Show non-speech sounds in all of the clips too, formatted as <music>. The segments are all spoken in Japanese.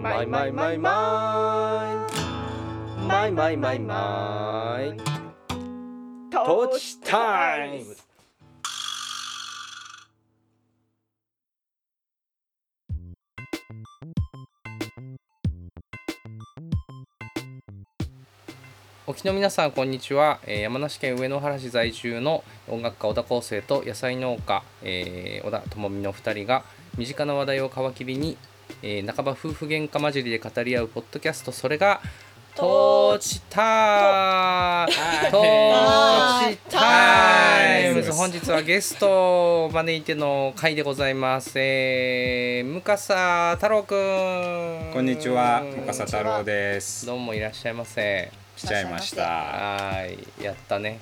マイマイマイマイ。マイマイマイマイ。トーチタイム沖の皆さんこんにちは、えー山梨県上野原市在住の音楽家小田康生と野菜農家、えー小田智美の2人が身近な話題を皮切りに、えー半ば夫婦喧嘩混じりで語り合うポッドキャストそれがトーチタイム。トーチタイム。ズ本日はゲストを招いての回でございます、えー、向笠太郎くん。こんにちは、向笠太郎です。どうもいらっしゃいませ。来ちゃいました。はいやったね。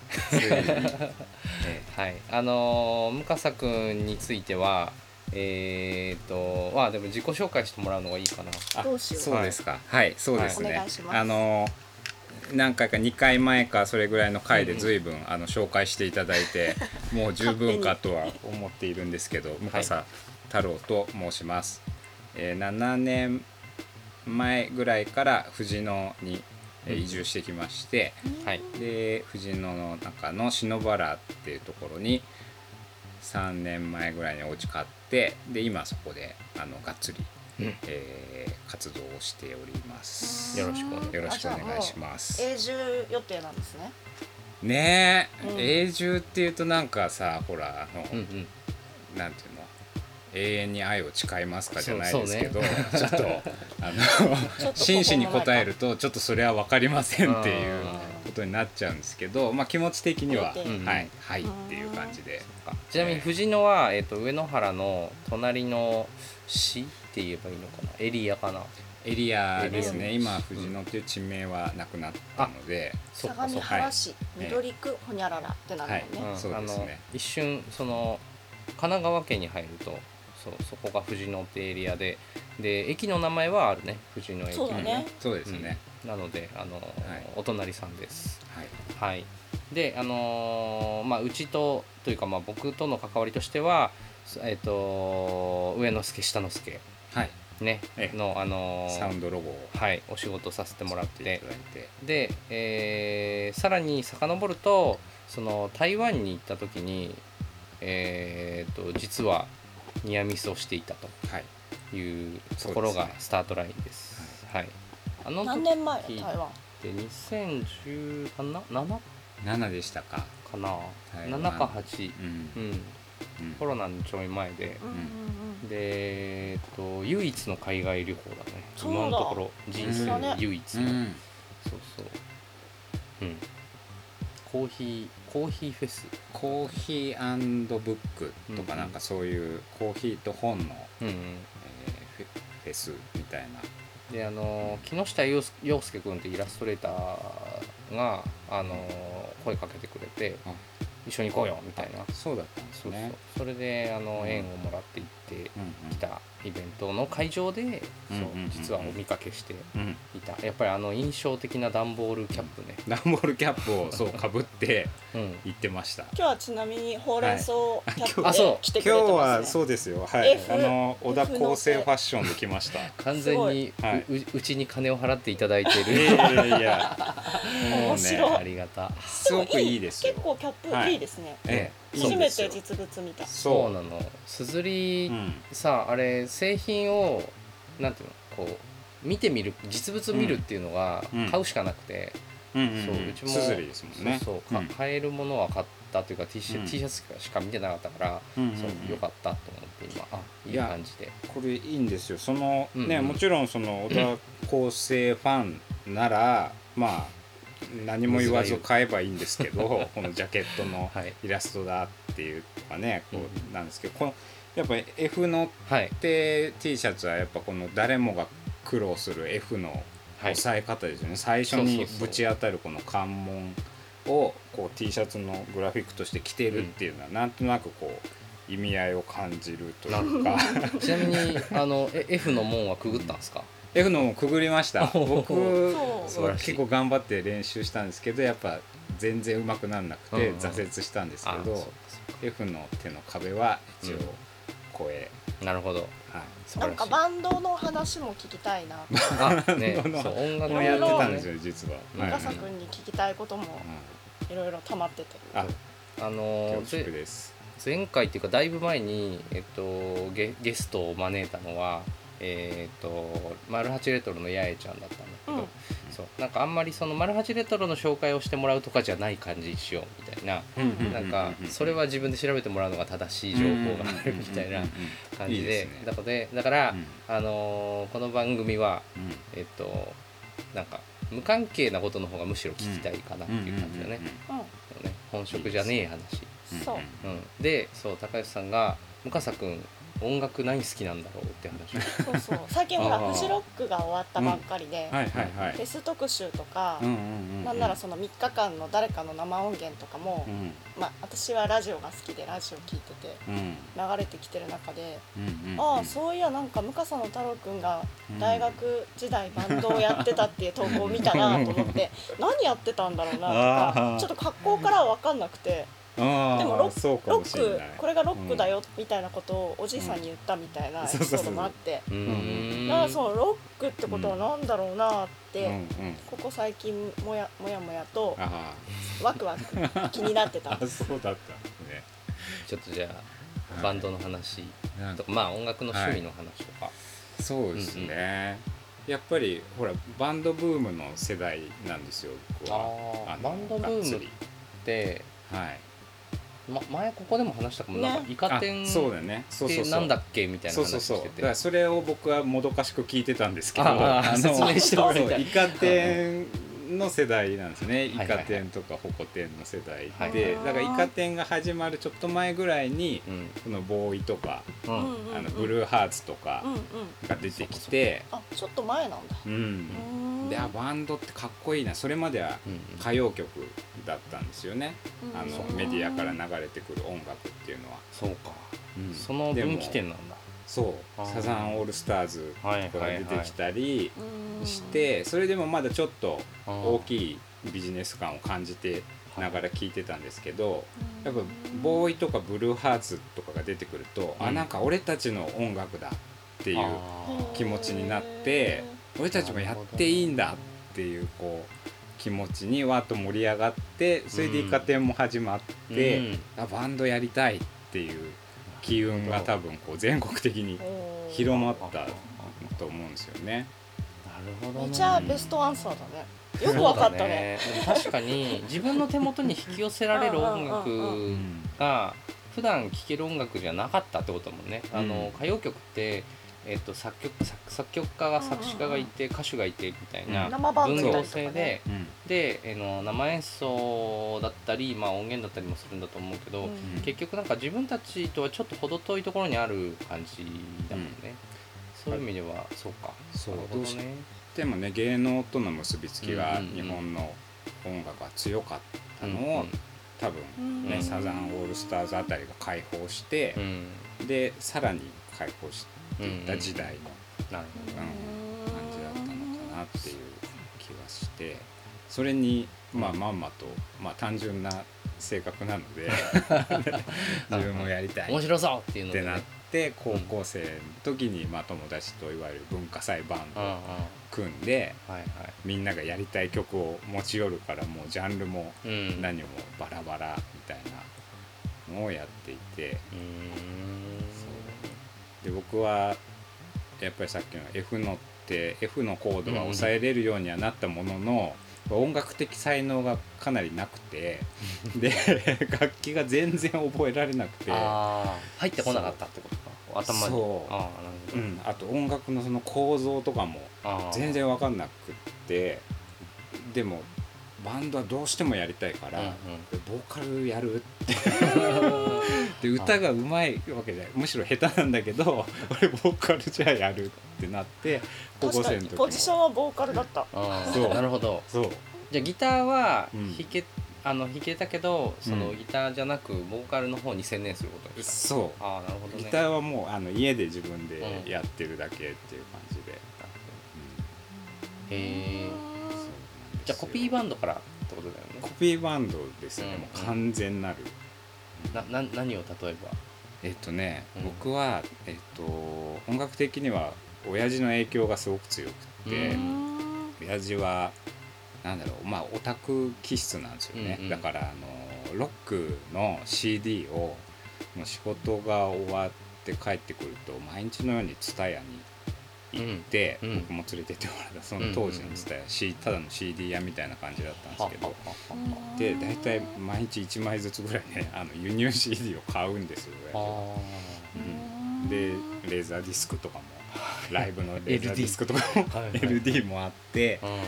<laughs> はい。あのー、向笠くんについてはえー、とまあでも自己紹介してもらうのがいいかな。あどうしよう。そうですか。はい、そうですね。お願いします。あの何回か2回前かそれぐらいの回で随分、あの紹介していただいて <laughs> もう十分かとは思っているんですけど向笠太郎と申します、えー7年前ぐらいから藤野にえー移住してきまして、はい。で藤野の中の篠原っていうところに3年前ぐらいにお家買ってで今そこであのがっつり、うんえー活動をしております。よろしくお願いよろしくお願いします。永住予定なんですね。ねえ、うん永住っていうとなんかさほらあの、うんうんなんていうの？永遠に愛を誓いますかじゃないですけど、そう <laughs> ちょっとあのっと真摯に答えるとちょっとそれは分かりませんっていうあことになっちゃうんですけど、まあ、気持ち的には、うん。はいはいっていう感じで、ちなみに藤野は、えー、と上野原の隣の市って言えばいいのかな？エリアかな？エリアですね。今藤野っていう地名はなくなったので、相模原市緑区ほにゃららってなるのね。うんそうですね。あの一瞬その神奈川県に入るとそうそこが藤野ってエリアでで駅の名前はあるね藤野駅。そうだね。そうですね、うん。なのであの、い。お隣さんです。はい。はい。であのーまあうちとというかまあ僕との関わりとしてはえっ、と上之助下之助はい。ね。ええ。のあのーサウンドロゴをはいお仕事させてもらっ作ていただいて。で、えーさらに遡るとその台湾に行った時に、えー、と実はニアミスをしていたはい。というところがスタートラインです。はい、あの時何年前時台湾？って2017 7 7でしたか、かな、台湾7か8、うん。コロナのちょい前で、うんうんうん。で、えー、と唯一の海外旅行だね。そうだ。今のところ人生唯一の、うん。そうそう。うん。コーヒーコーヒーフェスコーヒーブックとかうんなんかそういうコーヒーと本の、うんうん。えーフェスみたいな。であの木下陽介君ってイラストレーターがあの声かけてくれてあ一緒に行こうよみたいな。そうだったんですね。それであのうん。縁をもらって行ってうんきたイベントの会場でそう実はお見かけしてうん。うんいた。やっぱりあの印象的な段ボールキャップね。<laughs> ダンボールキャップをそうかぶってうん。行ってました。今日はちなみにほうれん草キャップあそう。で来て今日くれてますはね。そうですよ。はい。F あの小田構成ファッションで来ました。<laughs> 完全にううちに金を払っていただいているやいやいや。もうねありがた。すごくいいですよ。結構キャップはいいいですね。ええ。いい初めて実物見た。そう。なの。すずりうん。さあれ製品をなんていうのこう見てみる実物見るっていうのがうん。買うしかなくて、そううちもすずりですもんね。そう買えるものは買ったというか T シャ,、うん。T シャツしか見てなかったから、そうよかったと思って今あいい感じで。これいいんですよ。そのね、もちろんその小田構成ファンならまあ何も言わず買えばいいんですけど <laughs> このジャケットのはい。イラストだっていうかねこうなんですけどこのやっぱり F のはい。手 T シャツはやっぱこの誰もが苦労する F のはい。押さえ方ですよね、最初にぶち当たるこの関門をこう T シャツのグラフィックとして着てるっていうのはなんとなくこう意味合いを感じるというか。ちなみにあのえ F の門はくぐったんですか？F のもくぐりました。僕そう。素晴らしい。結構頑張って練習したんですけどやっぱ全然上手くならなくてうん。うん挫折したんですけど、うかそうか。F の手の壁は一応うん。声なるほど。はい。なんかバンドの話も聞きたいな。あねそう音楽もやってたんですよ実は。深さくんに聞きたいこともいろいろ溜まってて。ああの恐縮ぜです。前回っていうかだいぶ前に、えっと、ゲゲストを招いたのはえっとマルハチレトロの八重ちゃんだったんだけど、うん。そうなんかあんまりそのマルハチレトロの紹介をしてもらうとかじゃない感じにしようみたいな、うんなんかそれは自分で調べてもらうのが正しい情報があるみたいな感じでだからでだから、うん。あのーこの番組はえっとなんか無関係なことの方がむしろ聞きたいかなっていう感じだね,、うんね。本職じゃねえ話。そう。うん、でそう高橋さんが「向笠君音楽何好きなんだろう?」って話。をそうそう。最近ほらフジロックが終わったばっかりで、はいはいはい。フェス特集とか、うんうんうんなんならその3日間の誰かの生音源とかも、うん。まあ、私はラジオが好きでラジオ聞いててうん。流れてきてる中で、うんうんああそういやなんか向笠の太郎くんが大学時代バンドをやってたっていう投稿を見たなと思って <laughs> 何やってたんだろうなとかちょっと格好からは分かんなくてあでもロッロックこれがロックだよみたいなことをおじいさんに言ったみたいなエピソードもあって。だからそのロックってことは何だろうなって、ここ最近もやもやもやとあワクワク気になってた。<laughs> そうだったんですね。ちょっとじゃあバンドの話とかまあ音楽の趣味の話とか、そうですね、やっぱりほらバンドブームの世代なんですよ僕は。バンドブームがっつり。で、はいま、前ここでも話したかも、なんかね。イカ天あそうだね。そうそうそう。ってなんだっけみたいなそう話そうそう。だしてて。からそれを僕はもどかしく聞いてたんですけど。ああの説明してもらいたい。そうイカ天の世代なんですね。イカ天とかホコ天の世代はい。でだからイカ天が始まるちょっと前ぐらいにうん。このボーイとかあのブルーハーツとかうんうん。が出てきて。あちょっと前なんだ。ううん。であバンドってかっこいいな。それまではうん歌謡曲だったんですよね。あのうんメディアから流れてくる音楽っていうのは、そうか、うん。その分岐点なんだそう。サザンオールスターズとかが出てきたりうん。してそれでもまだちょっと大きいビジネス感を感じてながら聞いてたんですけどやっぱボーイとかブルーハーツとかが出てくると、うん。あなんか俺たちの音楽だっていう気持ちになって俺たちもやっていいんだっていうこう気持ちにわっと盛り上がってそれでイカ天も始まって、うん。あバンドやりたいっていう機運が多分こう全国的に広まったと思うんですよね。なるほどね。めちゃベストアンサーだね。よくわかったね。そうだでも確かに自分の手元に引き寄せられる音う楽うんが普段聴ける音楽じゃなかったってことだもんね。あのうん歌謡曲ってえっと作曲作作曲家が作詞家がいて歌手がいてみたいな分業制でうん。であの生演奏だったり、まあ、音源だったりもするんだと思うけど、うん。結局なんか自分たちとはちょっと程遠いところにある感じだもんね、そういう意味ではそうか。そう。どね。でもね芸能との結びつきが日本の音楽が強かったのを、うん多分うん。ね、うん。サザンオールスターズあたりが解放してう、ん。でさらに解放していった時代のなるほど感じだったのかなっていう気がしてそれに、まあ、まんまと、まあ、単純な性格なので <laughs> 自分もやりたい。っ面白そうっていうので、ね、てなって高校生の時に、まあ、友達といわゆる文化祭バンドを組んでいはい。みんながやりたい曲を持ち寄るからもうジャンルもうん。何もバラバラみたいなのをやっていてうで僕はやっぱりさっきの F のって F のコードは抑えれるようにはなったものの、音楽的才能がかなりなくてで <laughs> 楽器が全然覚えられなくて入ってこなかったってことか。頭に。そう。あうん、あと音楽のその構造とかも全然分かんなくってでもバンドはどうしてもやりたいから、うんうん。ボーカルやるって。<laughs> で歌がうまいわけじゃない。むしろ下手なんだけど俺ボーカルじゃあやるってなって高校生の時ポジションはボーカルだった。そう。なるほど。そう。じゃあギターはうん。弾け、あの弾けたけどそのうん。ギターじゃなくボーカルの方に専念することにした、そう。ああなるほどね。ギターはもうあの家で自分でうん。やってるだけっていう感じで、へえうんそうなんですよじゃあコピーバンドからってことだよね。コピーバンドですね、うんもう完全なる、なな何を例えば？えっとね、うん。僕は、えっと、音楽的には親父の影響がすごく強くって、う親父はなんだろうまあオタク気質なんですよね、うんうん。だからあのロックの CD をもう仕事が終わって帰ってくると毎日のように TSUTAYA に行って、うん。うん僕も連れてってもらった。その当時の TSUTAYA、C ただの CD 屋みたいな感じだったんですけど。で大体毎日1枚ずつぐらいね <laughs> あの輸入 CD を買うんですようん。でレーザーディスクとかも <laughs> ライブのレーザーディスクとかも <laughs> はいはい。LD もあってうん。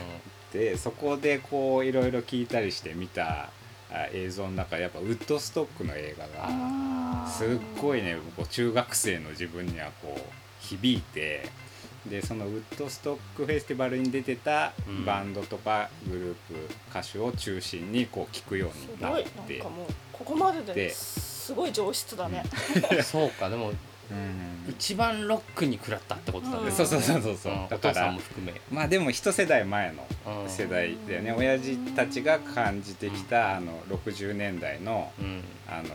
でそこでこういろいろ聞いたりして見たあ映像の中でやっぱウッドストックの映画がすっごいねこう中学生の自分にはこう響いてでそのウッドストックフェスティバルに出てたうん。バンドとかグループ歌手を中心にこう聴くようすになっごいなんてかもうここまででで。すごい上質だね。<laughs> そうかでもうん。一番ロックに食らったってことだね。うん。そうそうそうそうそう。うん。お父さだからんも含め。まあでも一世代前のうん。世代だよね。親父たちが感じてきたあの60年代のうん。あの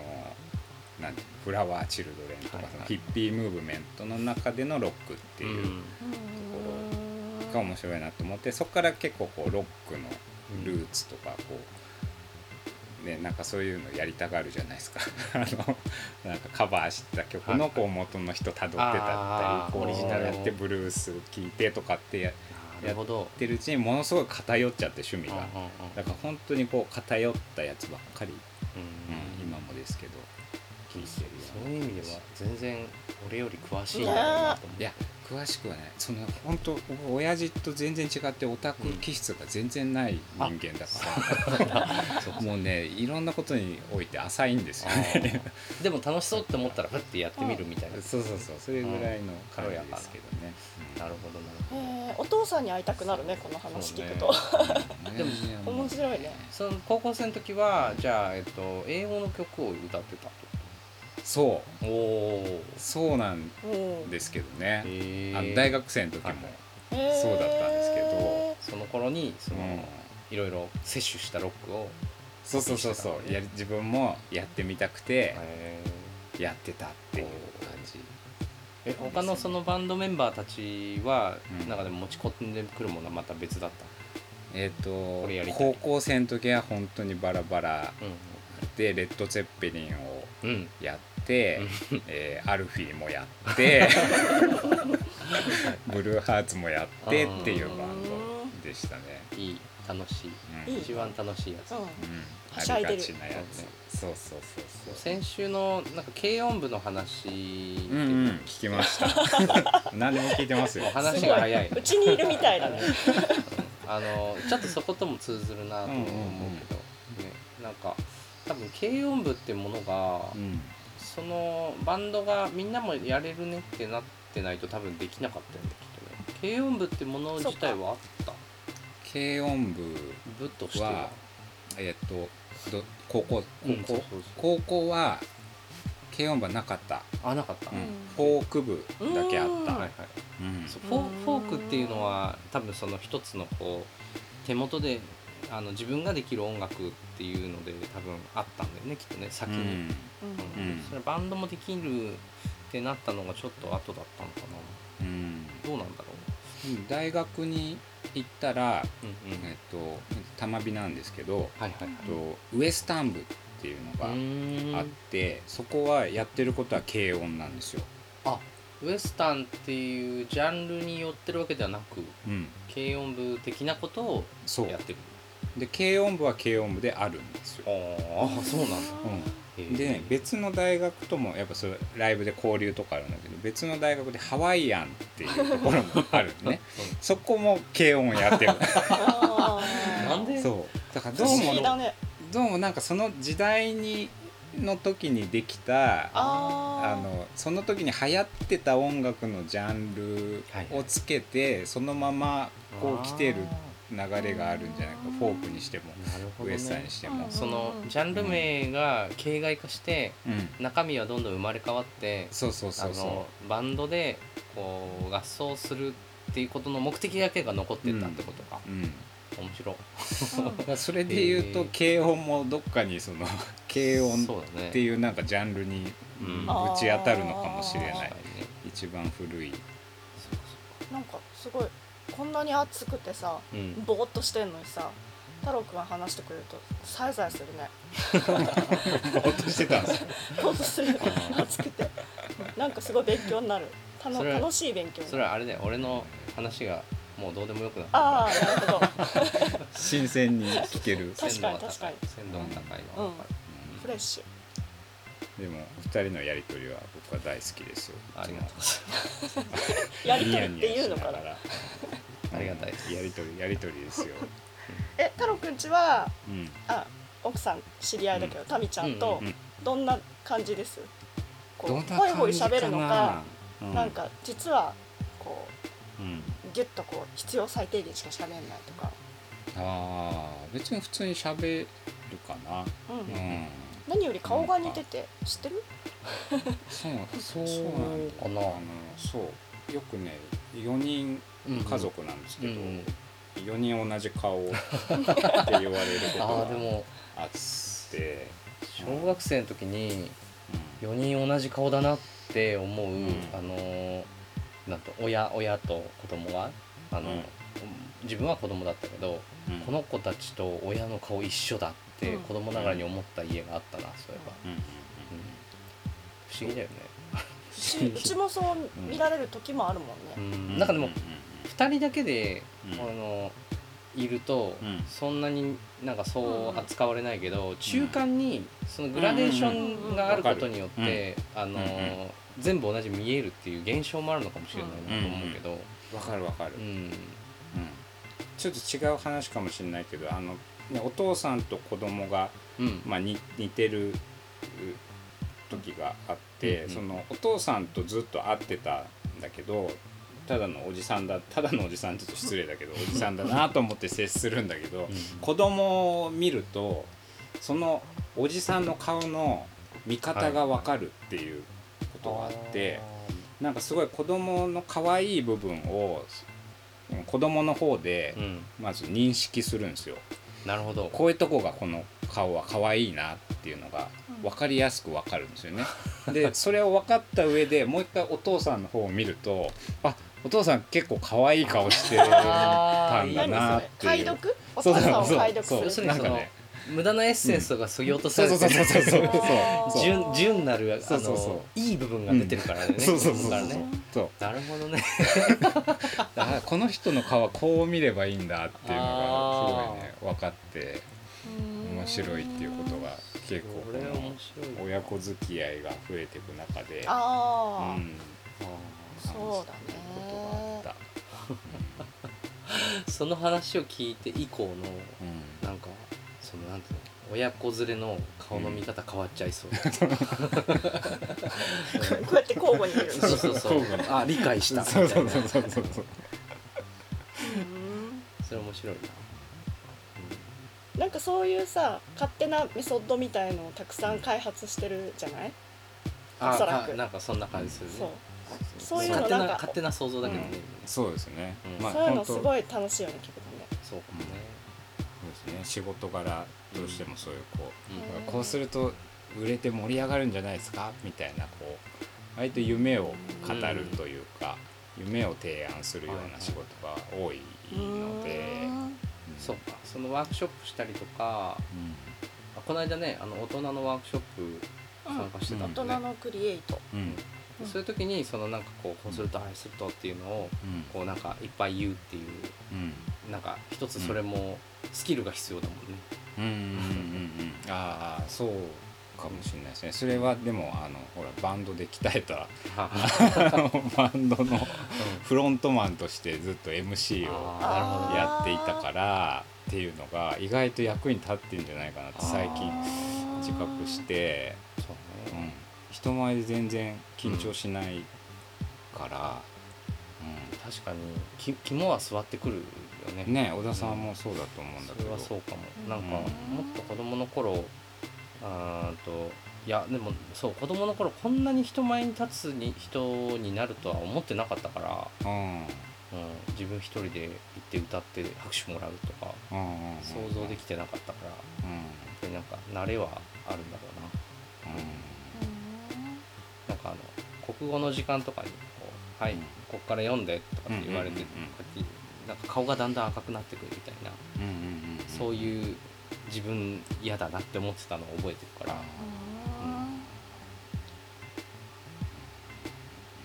なんフラワーチルドレンとか、はいはい。そのヒッピームーブメントの中でのロックっていううん。が面白いなと思ってそこから結構こうロックのルーツとかこうねなんかそういうのやりたがるじゃないですか。<laughs> あのなんかカバーした曲のこう元の人たどってたったりこうオリジナルをやってブルース聴いてとかってやっなるほど。てるうちにものすごい偏っちゃって趣味がだから本当にこう偏ったやつばっかり、うん。うん今もですけどてるよそういう意味では全然俺より詳しいんだろうなと思っていや詳しくはねその本当僕親父と全然違ってオタク気質が全然ない人間だから、もうねいろんなことにおいて浅いんですよね。でも楽しそうって思ったらふってやってみるみたいな。そうそうそう。それぐらいの感じですけどね、なるほどな。るほどえー。お父さんに会いたくなるねこの話聞くと。うん <laughs> でも面白いね。その高校生の時はじゃあ、えっと、英語の曲を歌ってたそう。とおおそうなんうんですけどね、へあの大学生の時も、はいそうだったんですけど。その頃にその、うん。いろいろ摂取したロックを、そうそうそうそう。やり自分もやってみたくてえやってたっていう感じ。え他のそのバンドメンバーたちは、うん。なんかでも持ち込んでくるものはまた別だったえっ、これやりたい。と高校生の時は本当にバラバラうでレッド・ゼッペリンをやって、えーアルフィーもやって <laughs> ブルーハーツもやってっていうバンドでしたね、いい楽しい。うん。一番楽しいやつ、うん。ありがちなやつ。そうそうそうそう。先週のなんか軽音部の話うんうん聞きました。何でも聞いてますよ。話が早い。うちにいるみたいだね。<laughs> あのちょっとそことも通ずるなと思うけど、うんうんうん。ね、なんか多分軽音部ってものが、うんそのバンドがみんなもやれるねってなってないと多分できなかったんだけどね。軽音部ってもの自体はあった？軽音部部としてははえっ、とど高校高校、うんそうそうそう。高校は軽音部はなかった、あなかった、うん。ん。フォーク部だけあった、うん。はいはいうん。そうフォーフォークっていうのは多分その一つのこう手元であの自分ができる音楽っていうので多分あったんだよねきっとね先に、うん。うん。うん。それバンドもできるってなったのがちょっと後だったのかな。うん。どうなんだろ大学に行ったら、ううんうん。えっと玉美なんですけど、はいはいはい。えっとウエスタン部っていうのうがあって、そこはやってることは軽音なんですよ。あウエスタンっていうジャンルに寄ってるわけではなくうん、軽音部的なことをやってるで軽音部は軽音部であるんですよ。ああそうなんだ。うん、でね別の大学ともやっぱそれライブで交流とかあるんだけど別の大学でハワイアンっていうところもあるね。<laughs> そこも軽音やってる。<laughs> なんで？そう。だからど不うもね。どうもなんかその時代にの時にできたああのその時に流行ってた音楽のジャンルをつけて、そのままこう来てる流れがあるんじゃないかフォークにしても、なるほどウエスタンにねしても、そのジャンル名が形骸化してうん、中身はどんどん生まれ変わってそうそうあそう。そのバンドでこう合奏するっていうことの目的だけが残ってったってことか、う、うん、面白い。うんらそれで言うと軽音もどっかにその軽音っていうなんかジャンルにうん。ぶち当たるのかもしれない。にね。一番古い。なんかすごいこんなに熱くてさうん。ぼーっとしてんのにさ太郎くんが話してくれるとさえざえするね。<laughs> ぼーっとしてたんです。よぼーっとする。熱くて。なんかすごい勉強になる。た楽しい勉強になる。それはあれだよ。俺の話がもうどうでもよくなってああなるほど。新鮮に聞ける。確かに確かに。鮮度が高いのは分かる。フレッシュでも二人のやりとりは僕は大好きですよ。ありがとうございます。<laughs> やりとりっていうのかな？<laughs> ありがたいです。やりとりやりとりですよ、え太郎くんちはうん。あ奥さん知り合いだけど、タミちゃんとうんどんな感じです？こうホイホイ感じかな？喋るのか、うん。なんか実はこうん。うギュッとこう必要最低限しか喋んないとか、ああ別に普通に喋るかな。うん。うん何より顔が似てて知ってる？そうそうなんだ。かなあのそう。よくね4人家族なんですけど、うん4人同じ顔って言われることあがあでもあって。小学生の時にうん。4人同じ顔だなって思う、ん。あのーなんと親親と子供があの、うん。自分は子供だったけど、うん。この子たちと親の顔一緒だってうん。子供ながらに思った家があったなそういえば、うんうんうん。不思議だよね、うち <laughs> うちもそう見られる時もあるもんね、うん。うん。なんかでもう2人だけで、うん。あのいると、うん。そんなになんかそう扱われないけど、中ん。間にそのグラデーションがあることによって、あのうんうん。全部同じ見えるっていう現象もあるのかもしれないなと思うけど、わかるわかる、うん。うん。ちょっと違う話かもしれないけどあの、ね、お父さんと子供がうん。まあ、に似てるう時があって、うんうんそのお父さんとずっと会ってたんだけどただのおじさんだただのおじさんちょっと失礼だけどおじさんだなと思って接するんだけど、子供を見るとそのおじさんの顔の見方が分かるっていうことがあって、なんかすごい子供の可愛い部分を子供の方でうん。まず認識するんですよ。なるほどこういうとこがこの顔は可愛いなっていうのがうん分かりやすく分かるんですよね。<laughs> でそれを分かった上でもう一回お父さんの方を見るとあお父さん結構可愛い顔してたんだ何なっていう。読おそう父さんをそう解読する要するにその、なんかね無駄なエッセンスとかそぎ落とされてそうそうそうそうそうあーそう。純純なるあそうそう。そのいい部分が出てるからね、そうそうそうなるほどね。だからこの人の顔はこう見ればいいんだっていうのがすごいね分かって面白いっていうことが結構親子付き合いが増えていく中で、ああ、うん、そうだことがあっねた。<laughs> その話を聞いて以降のそのなんていうの親子連れの顔の見方変わっちゃいそう、<laughs> こうやって交互に見るそうそうそうあ理解した。そいうなそうそう。そうそううんそれ面白いな、なんかそういうさ勝手なメソッドみたいのをたくさん開発してるじゃない？あおそらく。かなんかそんな感じするね。そう。そう。いうのななんか。勝手な想像だけどね、うん。そうですね、そういうのすごい楽しいよね聞くとね。そうね仕事柄どうしてもそういうこう、うんこうすると売れて盛り上がるんじゃないですか？みたいなこう割と夢を語るというか、夢を提案するような仕事が多いので、うん。そうか。そのワークショップしたりとかうん。あこの間ねあの大人のワークショップ参加してた大んで、ね。人のクリエイト。うん。うん。そういう時にそのなんかこうこうするとああするとっていうのをうん。こうなんかいっぱい言うっていううん。なんか一つそれもスキルが必要だもんね、うんうんうんうんああそうかもしれないですね。それはでもあのほらバンドで鍛えた <laughs> バンドのフロントマンとしてずっと MC をやっていたからっていうのが意外と役に立ってんじゃないかなって最近自覚して、そうん、人前で全然緊張しないから、確かにき肝は座ってくるよね。うん、ね小田さんもそうだと思うんだそけど。れはそうかも。うんなん。かもっと子供の頃あーといやでもそう子供の頃こんなに人前に立つに人になるとは思ってなかったからうん。ううん、自分一人で行って歌って拍手もらうとかうんうんうん想像できてなかったから。うん。本当になんか慣れはあるんだろうな。なんかあの国語の時間とかにこう「はい、うん。こっから読んで」とかって言われて、うんうんうんうんこうやってなんか顔がだんだん赤くなってくるみたいな、うんうんうんうん。そういう自分嫌だなって思ってたのを覚えてるから。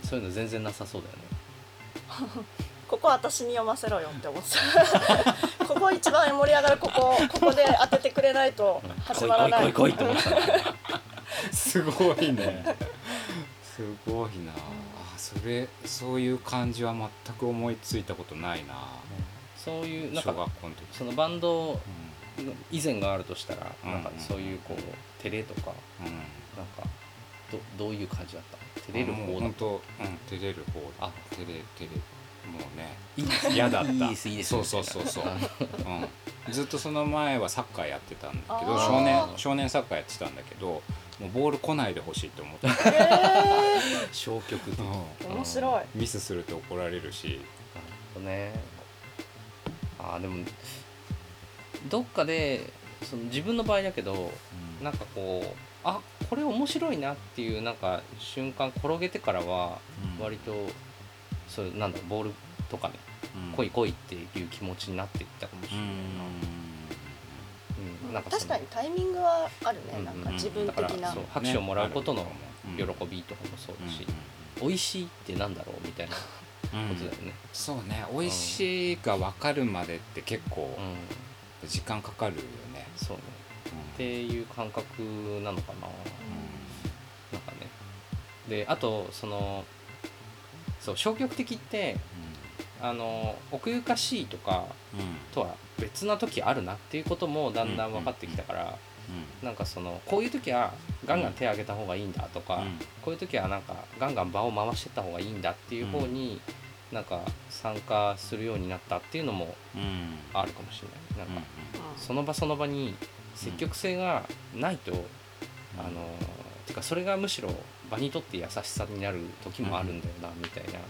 そういうの全然なさそうだよね。<laughs> ここ私に読ませろよって思ってた。<laughs> ここ一番盛り上がるここここで当ててくれないと始まらない。来い来い来い来いと思ってた。んだよすごいね。すごいな。あそれそういう感じは全く思いついたことないな。そういうなん小か学校の時。そのバンド以前があるとしたら、うん。なんかそういうこう照れとかんうん。なんかどどういう感じだった？照れる方だっもう本当うん照れる方ああ照れ照れ。もうね。嫌だった。いいですいいですそうそうそうそう。<laughs> うん、ずっとその前はサッカーやってたんだけど少年少年サッカーやってたんだけどもうボール来ないでほしいと思って、え消極的。ー、面白い。ミスすると怒られるし、なるほどね。あーでもどっかでその自分の場合だけどなんかこうあこれ面白いなっていうなんか瞬間転げてからはうん。割とそういうなんだボールとかねうん。来い来いっていう気持ちになっていったかもしうれないな、うんなんか確かにタイミングはあるね、うんなんか自分だ的な、拍手をもらうことのね喜びとかもそうだし、うん。美味しいってなんだろうみたいなこうん。とだよね、そうね。美味しいが分かるまでって結構うん。時間かかるよね、そうね。うん。っていう感覚なのかな。なんかね。であとそのそう消極的ってあの奥ゆかしいとかとは別な時あるなっていうこともだんだん分かってきたから、なんかそのこういう時はガンガン手を挙げた方がいいんだとか、うん。こういう時はなんかガンガン場を回してった方がいいんだっていう方になんか参加するようになったっていうのもあるかもしれない。なんかうんその場その場に積極性がないと、あのてかそれがむしろ場にとって優しさになる時もあるんだよな、みたいな。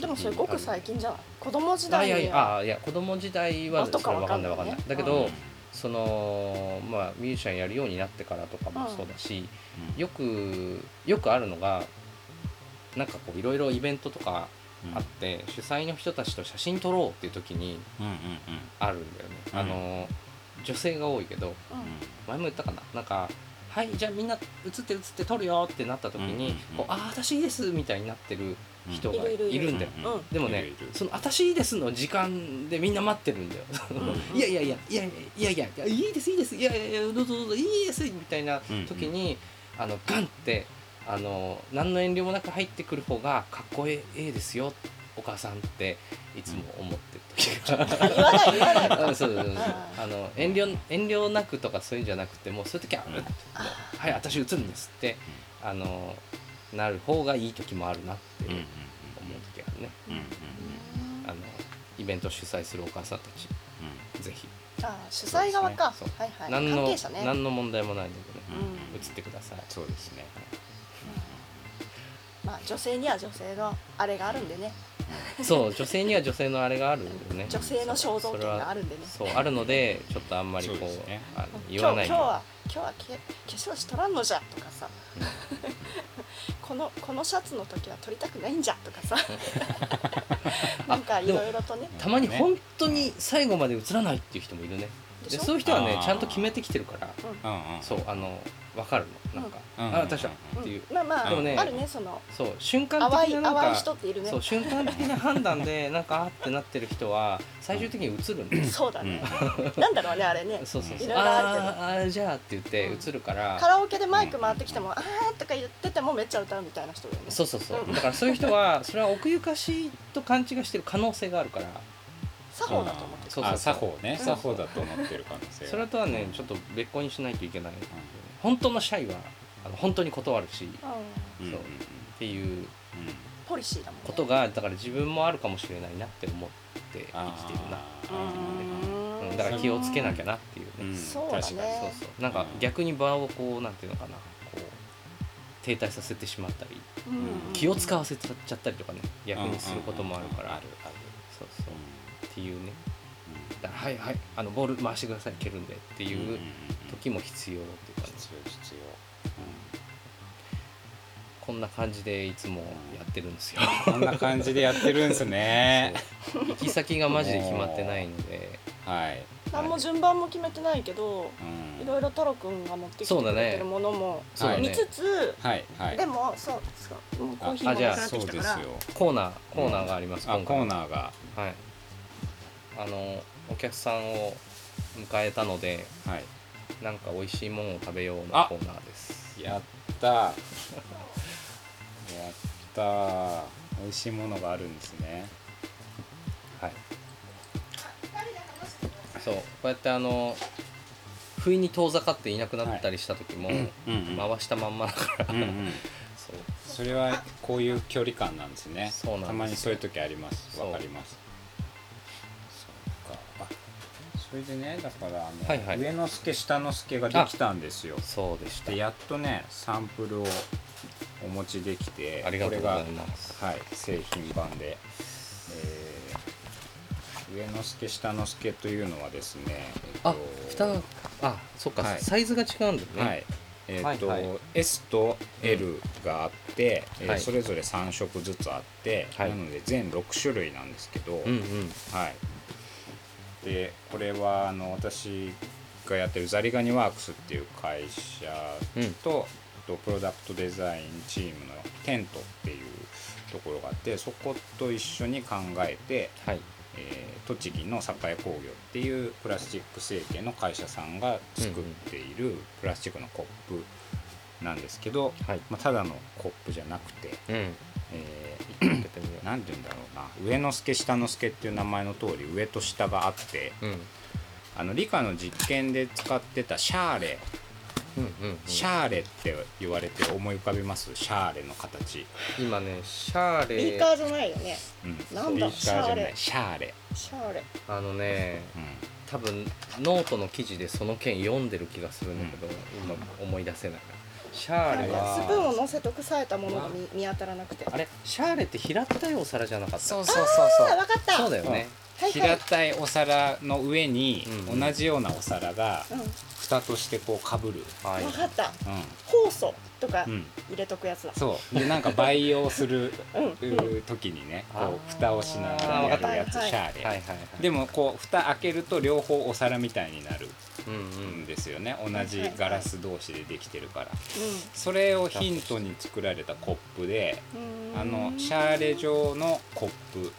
でもそれごく最近じゃない？子供時あ代にいやいやはあいや子供時代はそれは分かんないわかんないねだけうん。ど、そのまあミュージシャンやるようになってからとかもそうだし、よくよくあるのがなんかこういろいろイベントとかあって、主催の人たちと写真撮ろうっていう時にうんうんうん。あるんだよね、うん。あの女性が多いけどうん。前も言ったかな？なんか「はいじゃあみんな写って写って撮るよ」ってなった時に「うんうんうん。こうああ私いいです」みたいになってる人がいるんだよ、うん。でもねその「私いいです」の時間でみんな待ってるんだよ。うん。いやいやいやいやいやいやいやいいですいいですいやいやいやどうぞどうぞいいですみたいな時に、あのガンってあの何の遠慮もなく入ってくる方がかっこええですよお母さんっていつも思ってる時が。あ言わない言わない。あそうそうそうああの遠慮遠慮なくとかそういうんじゃなくてもうそういう時は「うん。うんはい私映るんです」って。あのなる方がいい時もあるなって思ううんうん。時があるね。うんうんあのイベント主催するお母さんたちぜひ。あ主催側か、はいはい。何の関係者ね。何の問題もないのでねうん映ってください。そうですね。まあ女性には女性のあれがあるんでね。そう女性には女性のあれがあるよね。女性の肖像権があるんでね。そうあるのでちょっとあんまりこうね。あの言今わない日今日は今日はけ化粧しとらんのじゃとかさこのこのシャツの時は取りたくないんじゃとかさ。<laughs> なんかいろいろとね。たまに本当に最後まで映らないっていう人もいるねでしょ？でそういう人はねあー。ちゃんと決めてきてるからうん。うんそうあの分かるのなんか、うん。あ私だうん。っていう、まあまあ、でもねあるねその。そう瞬間淡い的ななん淡いか人っているね。そう瞬間的な判断で <laughs> なんかあってなってる人は最終的に映るんですそうだね、なんだろうねあれね。<laughs> そうそうそう。いろいろあるけど。あーあーじゃあって言って映るから、カラオケでマイク回ってきても「あー」とか言っててもめっちゃ歌うみたいな人だよね。そうそうそう。うんだからそういう人はそれは奥ゆかしいと勘違いしてる可能性があるから作法だと思ってそう作法ねう。ん作法だと思ってる可能性がそれとはねちょっと別個にしないといけない、本当のシャイはあの本当に断るし、そう。っていうポリシーだもんね。ことがだから自分もあるかもしれないなって思って生きてるな、うーん。うん、だから気をつけなきゃなっていう。ね、うん。そうだね。確かにそうそう。なんか逆に場をこうなんていうのかな。こう停滞させてしまったりうん。気を使わせちゃったりとかね逆にすることもあるから、あるっていうね。だからはいはいあのボール回してください。蹴るんでっていう時も必要っていうかね必要。必要、こんな感じでいつもやってるんですよ。こんな感じでやってるんですね。行き先がマジで決まってないので。はい、何も順番も決めてないけどうん。いろいろ太郎くんが持ってきてそうだねくれてるものもそうだね。見つつはいはい。でもそうそうもうコーヒーあじゃあもなくなってそうですよ。きたからコーナーコーナーがあります、あコ今回。ーナーが。はいあのお客さんを迎えたのではい。なんか美味しいものを食べようのあコーナーです。やった <laughs> やった美味しいものがあるんですね。はい。そう。こうやってあの不意に遠ざかっていなくなったりした時も、うんうん。回したまんまだから、うんうん。そう。それはこういう距離感なんですね。そうなんですよ。たまにそういう時あります。わかりますそれでねだからあの、はいはい。上之助下之助ができたんですよ。そうでした。でやっとねサンプルをお持ちできてありがとうございこます。れがはい製品版で、えー上之助下之助というのはですね、えっとあ蓋があそっか、はい。サイズが違うんだよね、はい。えーとはいはい。S と L があって、えーはい。それぞれ3色ずつあって、はい。なので全6種類なんですけど、うんうん。はい、でこれはあの私がやってるザリガニワークスっていう会社うん。と,、とプロダクトデザインチームのテントっていうところがあってそこと一緒に考えて、はい。えー栃木の栄工業っていうプラスチック成形の会社さんが作っているプラスチックのコップなんですけど、はい。まあ、ただのコップじゃなくて、うん。え開けて言うんだろうな。上之助下之助っていう名前の通り上と下があってううん。あの理科の実験で使ってたシャーレ。うんうんうん。シャーレって言われて思い浮かびます？シャーレの形、今ねシャーレ。ビーカーじゃないよね。うん、なんだ？ビーカーじゃない。シシャーレ、シャーレ。あのねうん。多分ノートの記事でその件読んでる気がするんだけど、今思い出せない。なシャーレはスプーンを乗せとくされたものが見見当たらなくて。あれ？シャーレって平ったいお皿じゃなかった？そうそうそうあ分かった。そうだよね。はいはい。平たいお皿の上にうん同じようなお皿がうん。蓋としてこうかぶる、はい。分かった。う酵素とかんうん、入れとくやつだ。そう。でなんか培養する <laughs> うんうん。う時にねこう蓋をしながらやるやつはいシャーレ、はいはいはい。でもこう蓋開けると両方お皿みたいになる。うんうんんですよね。同じガラス同士でできてるから。それをヒントに作られたコップでうん。あのシャーレ状のコップ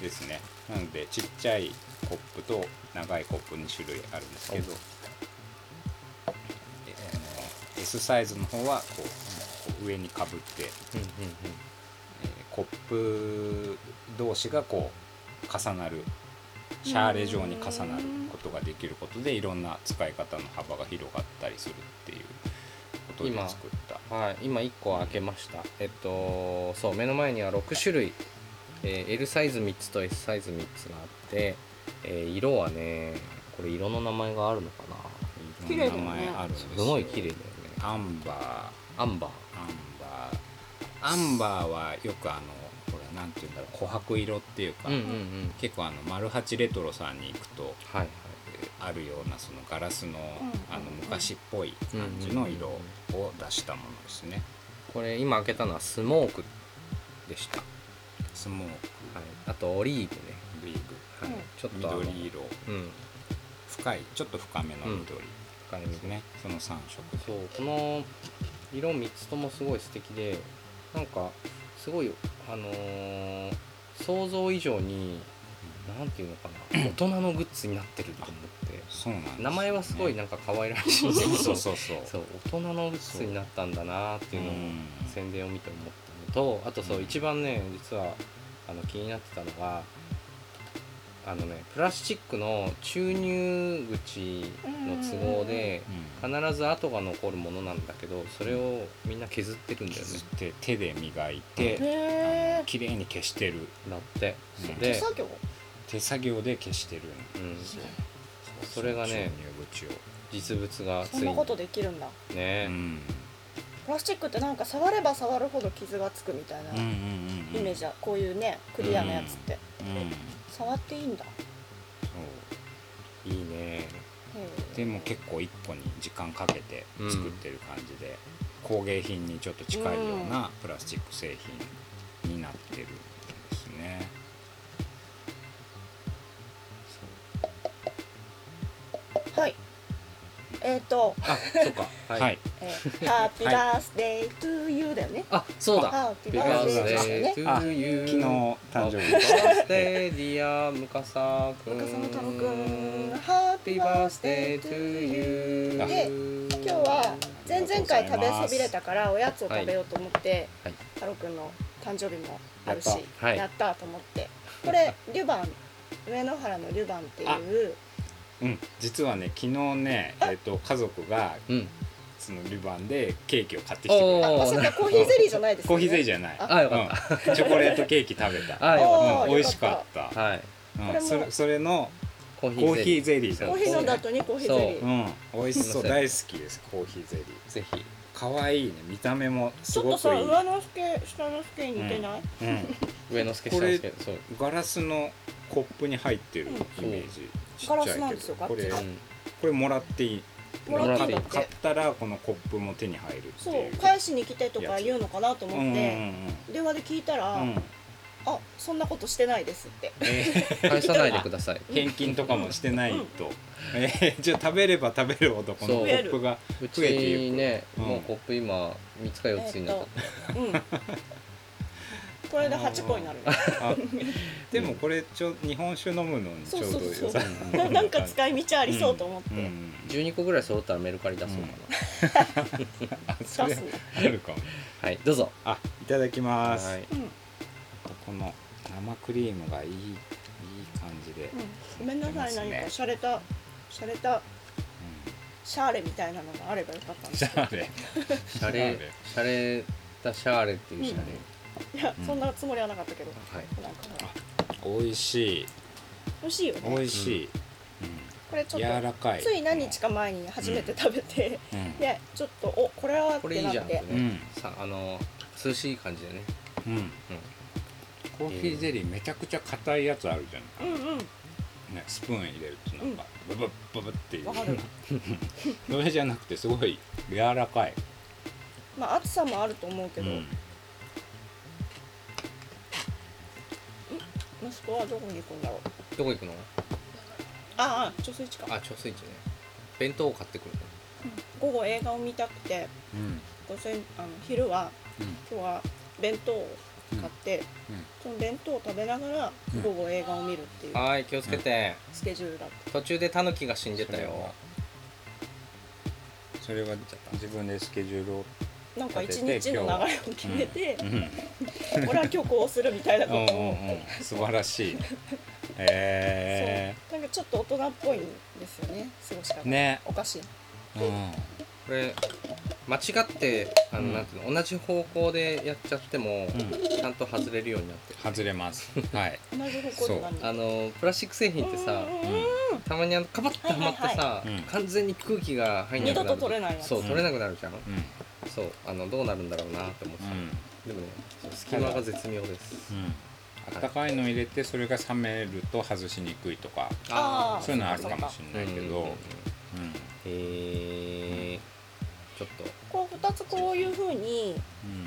ですね。なのでちっちゃいコップと長いコップ2種類あるんですけど。え S サイズの方はこう上にかぶって、えーコップ同士がこう重なるシャーレ状に重なることができることでいろんな使い方の幅が広がったりするっていうことで今作った。うんはい今1個開けました。えっとそう目の前には6種類、えー L サイズ3つと S サイズ3つがあって、えー色はねこれ色の名前があるのかな。綺麗だよねいろんな名前あるすごい綺麗だよね。アンバー。アンバー。アンバー。アンバーはよくあのなんて言うんだろう琥珀色っていうか、うんうんうん。結構あのマルハチレトロさんに行くとはいはい。えーあるようなそのガラスの,、ん。あの昔っぽい感じの色を出したものですね、これ今開けたのはスモークでした、はい、スモーク。あとオリーブね、リーグはい。うんちょっと緑色。うん。深いちょっと深めの緑深いですね、その3色そうこの色3つともすごい素敵でなんかすごいあのー想像以上になんていうのかな <coughs> 大人のグッズになってると思ってそうなんですよね。名前はすごいなんか可愛らしいんだけどそうそうそうそう。大人のグッズになったんだなっていうのをう。ん宣伝を見て思ったのとあとそう一番ね実はあの気になってたのがあのねプラスチックの注入口の都合でうん。必ず跡が残るものなんだけどそれをみんな削ってるんだよね。削って手で磨いへて、えあの綺麗に消してる。だって。うん。で、手作業？手作業で消してる。うん。ん。ですよ、それがね注入口を。実物がついにそんなことできるんだ。ね、うん。プラスチックってなんか触れば触るほど傷がつくみたいなうんうんうんイメージはこういうねクリアなやつって。うん触っていいんだ。そう。いいね。でも結構一個に時間かけて作ってる感じで、工芸品にちょっと近いようなプラスチック製品になってるえっ、と、あ、そうか。ははい。い。えー、ハッピーバースデートゥーユーだよね。あそうだ。ハッピービバースデートあゥーユー昨日誕生日バースデーディアムカサくん深澤太郎くんハッピーバースデートゥーユーで今日は前々回食べそびれたからおやつを食べようと思って、はい。太郎くんの誕生日もあるしやっはい。やったと思って。これリュバン上野原のリュバンっていううん、実はね、昨日ね、えっ、と家族がうん。そのリバンでケーキを買ってきてくれた。あそれかコーヒーゼリーじゃないですよね。コーヒーゼリーじゃない。あよかっうん。チョコレートケーキ食べた。あうん、美味しかった。はい。うん、これもそれそれのコーヒコーヒーーゼゼリーだコーヒー飲んだ後にコーヒーゼリー。う。ん、美味しそう。大好きですコーヒーゼリー。ぜひ。可愛いね。見た目もちょっとすごくいい、さ上の助下の助に似てない、うん、上の助これ下の助そう。ガラスのコップに入ってるイメージ、ちっちゃいガラスなんですよこれガッうんこれもらっていい。もらっていい。んだって買ったらこのコップも手に入るってそいう。う。返しに来てとか言うのかなとうん思って、電話で聞いたら、うん。うんうんあそんなことしてないですって。え <laughs> 返さないでください。<laughs> ー返金とかもしてないと、えーじゃあ食べれば食べるほどこのそう。コップがうち増えていく。ねうん。もうコップ今3つか4つになっちゃっうんこれで8個になるあでもこれちょ日本酒飲むのにちょうど良さそうななんか使い道ありそうと思って、うん。うんた12個ぐらい揃ったらメルカリ出そうかなあそれ出すねあるかも。はいどうぞ。あいただきます、この生クリームがいいいい感じで、うん。ごめんなさい、何か洒落た洒落たシャーレみたいなのがあればよかったんですシャーレ。シャレシャレたシャーレっていうシャレ、いや、うん。そんなつもりはなかったけど。はい。なんか美味しい。美味しいよね。美味しい、これちうん、ょっ柔らかい。とつい何日か前に初めて食べて、うん。でちょっとおこれはっこれいいてなってじゃん。ってね、うん。さあの涼しい感じでね。うん、うん。コーヒーゼリーめちゃくちゃ硬いやつあるじゃん、うんうん。ね、スプーン入れるとなんか。ババッババッっていう。わかる。<laughs> それじゃなくてすごい柔らかい、まあ暑さもあると思うけど、うん息子はどこに行くんだろう？どこ行くの？ああ貯水池か。あ貯水池ね。弁当を買ってくる午後映画を見たくてうん。午前あの昼はうん。今日は弁当を買って、うん。その弁当を食べながらうん。午後映画を見るっていうのはい気をつけて、スケジュールだった、途中でタヌキが死んでたよ。それは自分でスケジュールを、なんか一日の流れを決めてうん、<laughs> 俺は今日こうするみたいなこうんとを、うんうん。素晴らしい。へそう。なんかちょっと大人っぽいんですよね。過ごし方。えね。おかしい。うん。これ間違ってあの、うん。なんていうの同じ方向でやっちゃっても、うん。ちゃんと外れるようになってる。外れます。はい。<laughs> 同じ方向あのプラスチック製品ってさ、うんうん。うん。たまにあのカバッとはまってさ、完全に空気が入んなくなる。二度と取れないやつ。そう取れなくなるじゃん、うんそうあのどうなるんだろうなって思ってた、うん。でもね隙間が絶妙です、うん。あったかいの入れてそれが冷めると外しにくいとかそういうのあるかもしれないけど。うんうんうんうん。えー、ちょっと。こう2つこういうふうにうん。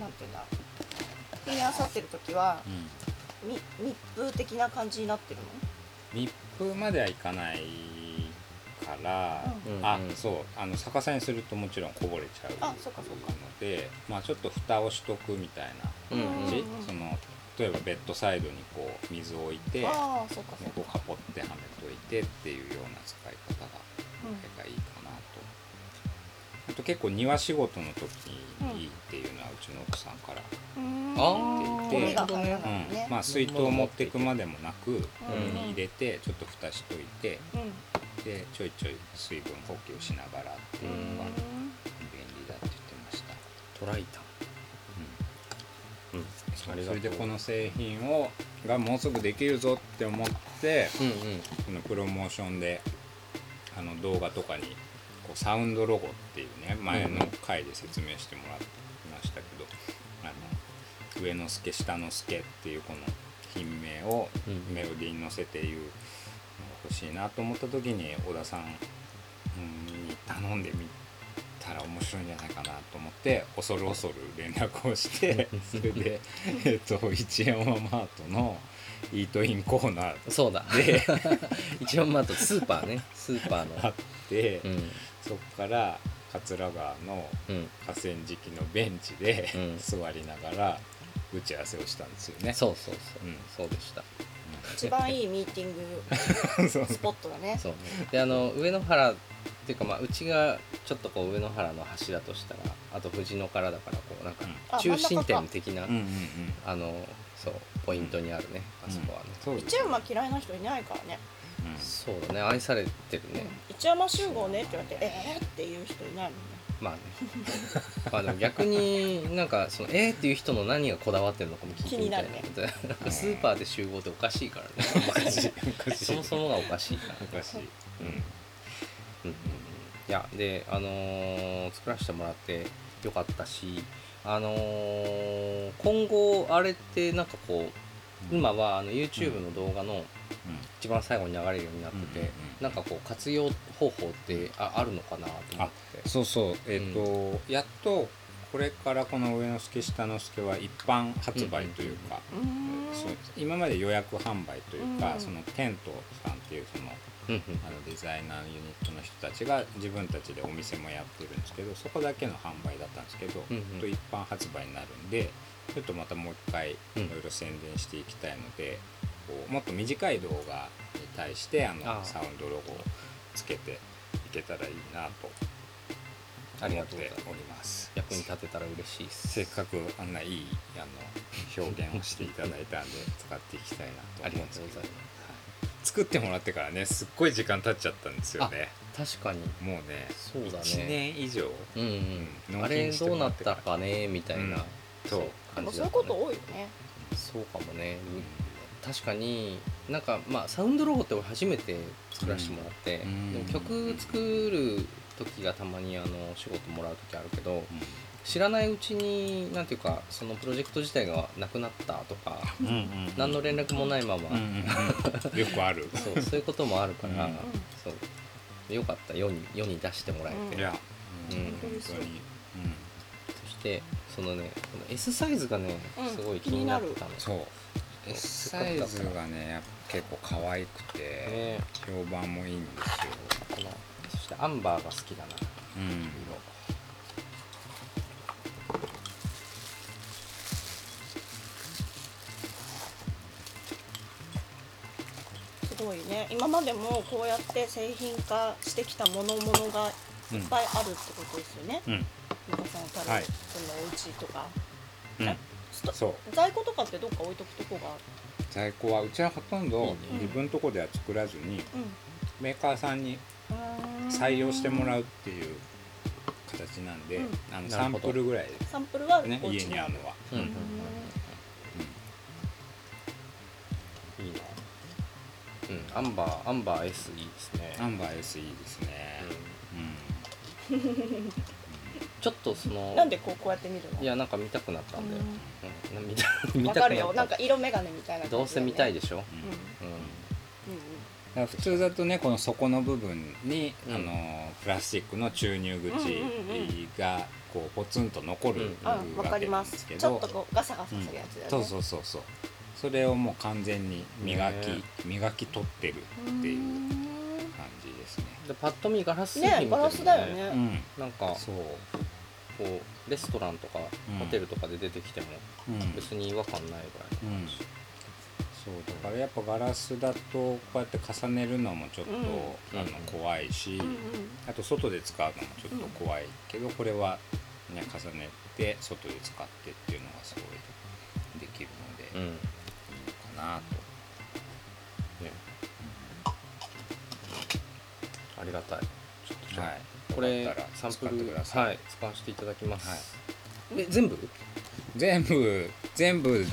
なんていうんだ組み合わさってる時はうん。み密封的な感じになってるの？密封まではいかないから、うんうんあそうあの逆さにするともちろんこぼれちゃうあそうかそうか。のでまあちょっと蓋をしとくみたいなうん感じ、うんその例えばベッドサイドにこう水を置いて、ね、ああそうかそうか。こうカポってはめといてっていうような使い方ががいいかなと。結構庭仕事の時にいいっていうのはうちの奥さんから、うん。あーゴミが入らないうん。ねまあ水筒を持っていくまでもなく、うん。これに入れてちょっと蓋しといてうん。でちょいちょい水分補給しながらっていうのが便利だって言ってました。トライタンうん。それでこの製品をがもうすぐできるぞって思ってうんうん。このプロモーションであの動画とかにこうサウンドロゴっていうね前の回で説明してもらいましたけど、あの上の助下の助っていうこの品名をうん。メロディーに乗せて言うのが欲しいなと思った時に小田さんうんに頼んでみたら面白いんじゃないかなと思って恐る恐る連絡をしてそれで、えっと一山マートのイートインコーナーそうだ。で <laughs> 一応まああとスーパーね。スーパーの。あって、うんそこから桂川のうん。河川敷のベンチで、うん。座りながら打ち合わせをしたんですよね。そうそうそう、うん。そうでした。一番いいミーティング <laughs> スポットだね。そう。であの上野原っていうかまあうちがちょっとこう上野原の柱としたらあと藤野からだからこうなんかあ中心点的な、うんあのそうポイントにあるね、あそこはね、そうです一山嫌いな人いないからねうん。そうだね愛されてるね、一山集合ねって言われてえー？っていう人いないもんね。まあね。<laughs> まあでも逆になんかそのえーっていう人の何がこだわってるのかも聞いてみたい気になな <laughs> スーパーで集合っておかしいからね。<laughs> そもそもがおかしいから。おかしい、うん。うん。うん。いやであのー作らせてもらってよかったしあのー今後あれってなんかこう今はあの YouTube の動画の一番最後に流れるようになってて、うんうんうん。なんかこう活用方法ってああるのかなと思って。そうそう。えっ、と、やっとこれからこの上之助下之助は一般発売というか、うーんそう今まで予約販売というか、うんそのテントさんっていうそのうんうん。あのデザイナーユニットの人たちが自分たちでお店もやってるんですけどそこだけの販売だったんですけど、うんうん。と一般発売になるんでちょっとまたもう一回いうん。ろいろ宣伝していきたいので、こうもっと短い動画に対してあのサウンドロゴをつけていけたらいいなとあり思ってがとうございますおります。役に立てたら嬉しいです。せっかくあんないいあの表現をしていただいたんで使っていきたいなとありがとうございま作ってもらってからねすっごい時間経っちゃったんですよね。す確かに。もうねそうだね。1年以上うんうん、うんあれどうなったかねみたいな、うんそう。感じねそういうこと多いよね。そうかもね確かになんかまあサウンドロゴって俺初めて作らせてもらって、うん。でも曲作る時がたまにあの仕事もらう時あるけど知らないうちになんていうかそのプロジェクト自体がなくなったとかうんうんうん。何の連絡もないまま、うんうんうん。よくある。<laughs> そうそういうこともあるから、うん。そう。よかった世に世に出してもらえて、いや、うん。本当に、そしてそのねこの S サイズがねうん。すごい気になってたの、うん、そう S サイズがねやっぱ結構可愛くて、ね評判もいいんですよ、このそしてアンバーが好きだな。うん、すごいね。今までもこうやって製品化してきたものものがいっぱいあるってことですよね、うん。皆さんたる、はい。そのお家とか、うんそう。在庫とかってどっか置いとくとこがある在庫はうちはほとんど自分のとこでは作らずにメーカーさんにうん採用してもらうっていう形なんで、うん。あのサンプルぐらいサンプルはねお家家にあるのは、うん。うん。うん。いいなうん。アンバーアンバー S いいですね。アンバー S いいですね、うん。うんちょっとそのなんでこうこうやって見るの？いやなんか見たくなったんだよ、うん。な見た <laughs> 見わたくなった。かるよ。なんか色眼鏡みたいなね。どうせ見たいでしょ、うん。ううんだから普通だとねこの底の部分に、うん。あのプラスチックの注入口うんうんうんがこうポツンと残るうん。うん。あわけなんりまですすけど、ちょっとこうガサガサするやつだよね、そうそうそうそう。それをもう完全に磨き、ね磨き取ってるっていう感じですね。でパッと見ガラス製品ねガラスだよね、うん、なんかそう、こうレストランとかうん。ホテルとかで出てきてもうん、別に違和感ないぐらいのうん。感じ、そうだからやっぱガラスだとこうやって重ねるのもちょっと、うん。あの怖いし、うんうん。あと外で使うのもちょっと怖いけど、これは、ね、重ねて外で使ってっていうのがすごいできるので、いいうん。のかなと。ね。ありがたい。ちょっとじゃあ、はい、これサンプ使ってルください。はい使わせていただきます、はい。え全部？全部全部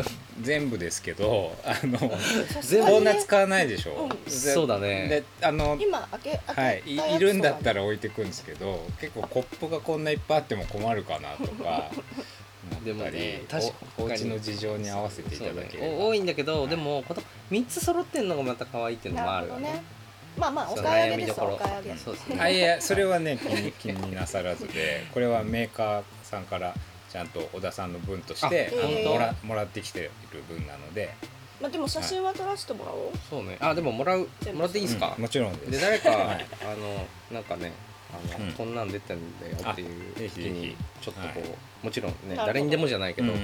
全部ですけどあのこんな使わないでしょ、うん。でそうだね。であの今開け開けはい、いるんだったらら置いてくんですけど結構コップがこんないっぱいあっても困るかなとか <laughs> でもね確かに。おお家の事情に合わせていただけね。お多いんだけど、はいでもこの3つ揃ってんのがまた可愛いっていうのもあるよね。なるほどねまあまあお買い上げ悩みどころ。ですお買い上げそうですねあいやそれはね気に気になさらずでこれはメーカーさんからちゃんと小田さんの分としてもらもらってきてる分なので。まあでも写真は撮らせてもらおう。そうね。あでももらうも。らっていいですか？うん、もちろんです。で誰か、はい。あのなんかねあの、うん。こんなん出てんだよっていう時にちょっとこう、はい。もちろんね誰にでもじゃないけど、うん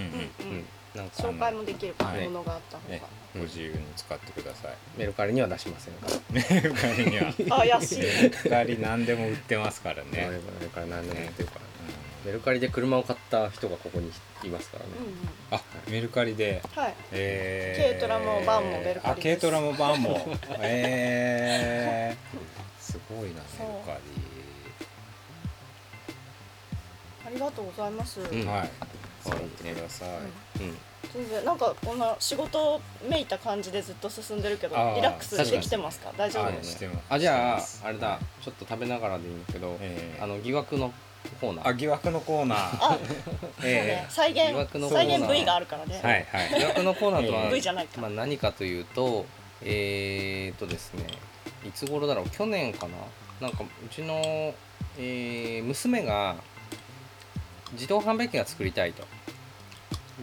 なんか紹介もできるはい。ものがあった方ねが、ご自由に使ってください。メルカリには出しませんか？らメルカリには。怪しい。メルカリ何でも売ってますからね、メルカリ何でも売ってるから、うメルカリで車を買った人がここにいますからね、うんうん。んあメルカリで。はい。えー。軽トラもバンもメルカリあ軽トラもバンも。<laughs> えー、すごいなメルそうカありがとうございます、んリ、はい使はい。ってください、うん全然なんかこんな仕事めいた感じでずっと進んでるけどリラックスできてますか？大丈夫？はですいしてます。あじゃああれだ。ちょっと食べながらでいいんだけど、えーあの疑惑のコーナー。あ疑惑のコーナー。あそうね。<laughs> え再疑惑のコーナー。現再現部位があるからね、ー、はい。はい。疑惑のコーナーとは、えー V じゃないか。まあ、何かというとえー、っとですねいつ頃だろう？去年かな？なんかうちの、えー娘が自動販売機が作りたいと。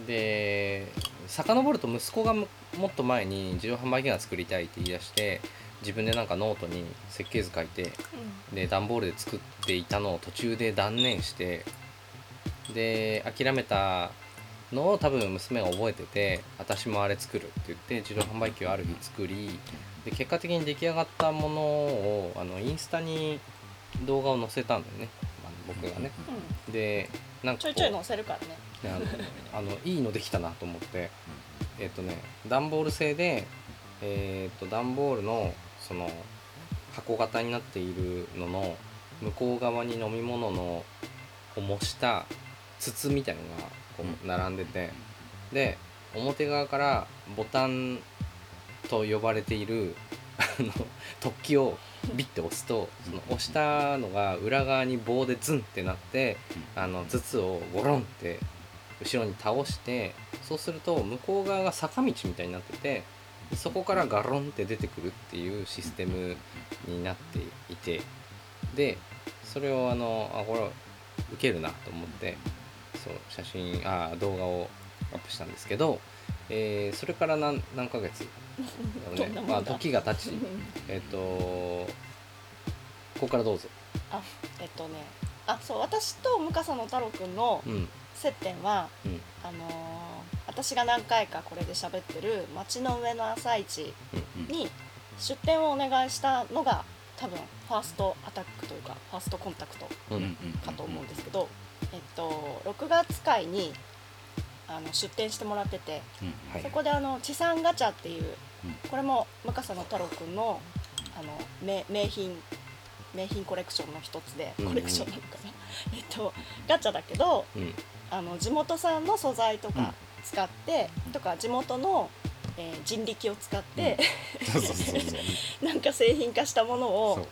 で遡ると息子がむもっと前に自動販売機が作りたいって言い出して自分でなんかノートに設計図書いてで段ボールで作っていたのを途中で断念してで諦めたのを多分娘が覚えてて私もあれ作るって言って自動販売機をある日作りで結果的に出来上がったものをあのインスタに動画を載せたんだよね、僕がね。うん。でなんかちょいちょい載せるからね。ねあの <laughs> あのいいのできたなと思って。えっ、とね段ボール製でえっ、と段ボールのその箱型になっているのの向こう側に飲み物のを模した筒みたいのがこう並んでて、で表側からボタンと呼ばれているあの突起をビッて押すとその押したのが裏側に棒でズンってなってあの筒をゴロンって後ろに倒してそうすると向こう側が坂道みたいになっててそこからガロンって出てくるっていうシステムになっていてでそれをあのあこれウケるなと思ってそう写真あ動画をアップしたんですけど、えーそれから何何ヶ月だろうね。<laughs> まあ、時が経ち。えっ、とここからどうぞ。あえっとね。あそう私と向笠の太郎くんのうん。接点は、うん。あのー私が何回かこれで喋ってる町の上の朝市に出店をお願いしたのが多分ファーストアタックというかファーストコンタクトうんかと思うんですけど、えっと、6月会にあの出店してもらってて、はい。そこであの地産ガチャっていう、うん。これも向笠の太郎くんのあの名名品名品コレクションの一つでうんうん。コレクションなのかな、<laughs> えっとガチャだけどうん。あの地元産の素材とか使って、とか地元の、えー人力を使って、なんか製品化したものそをう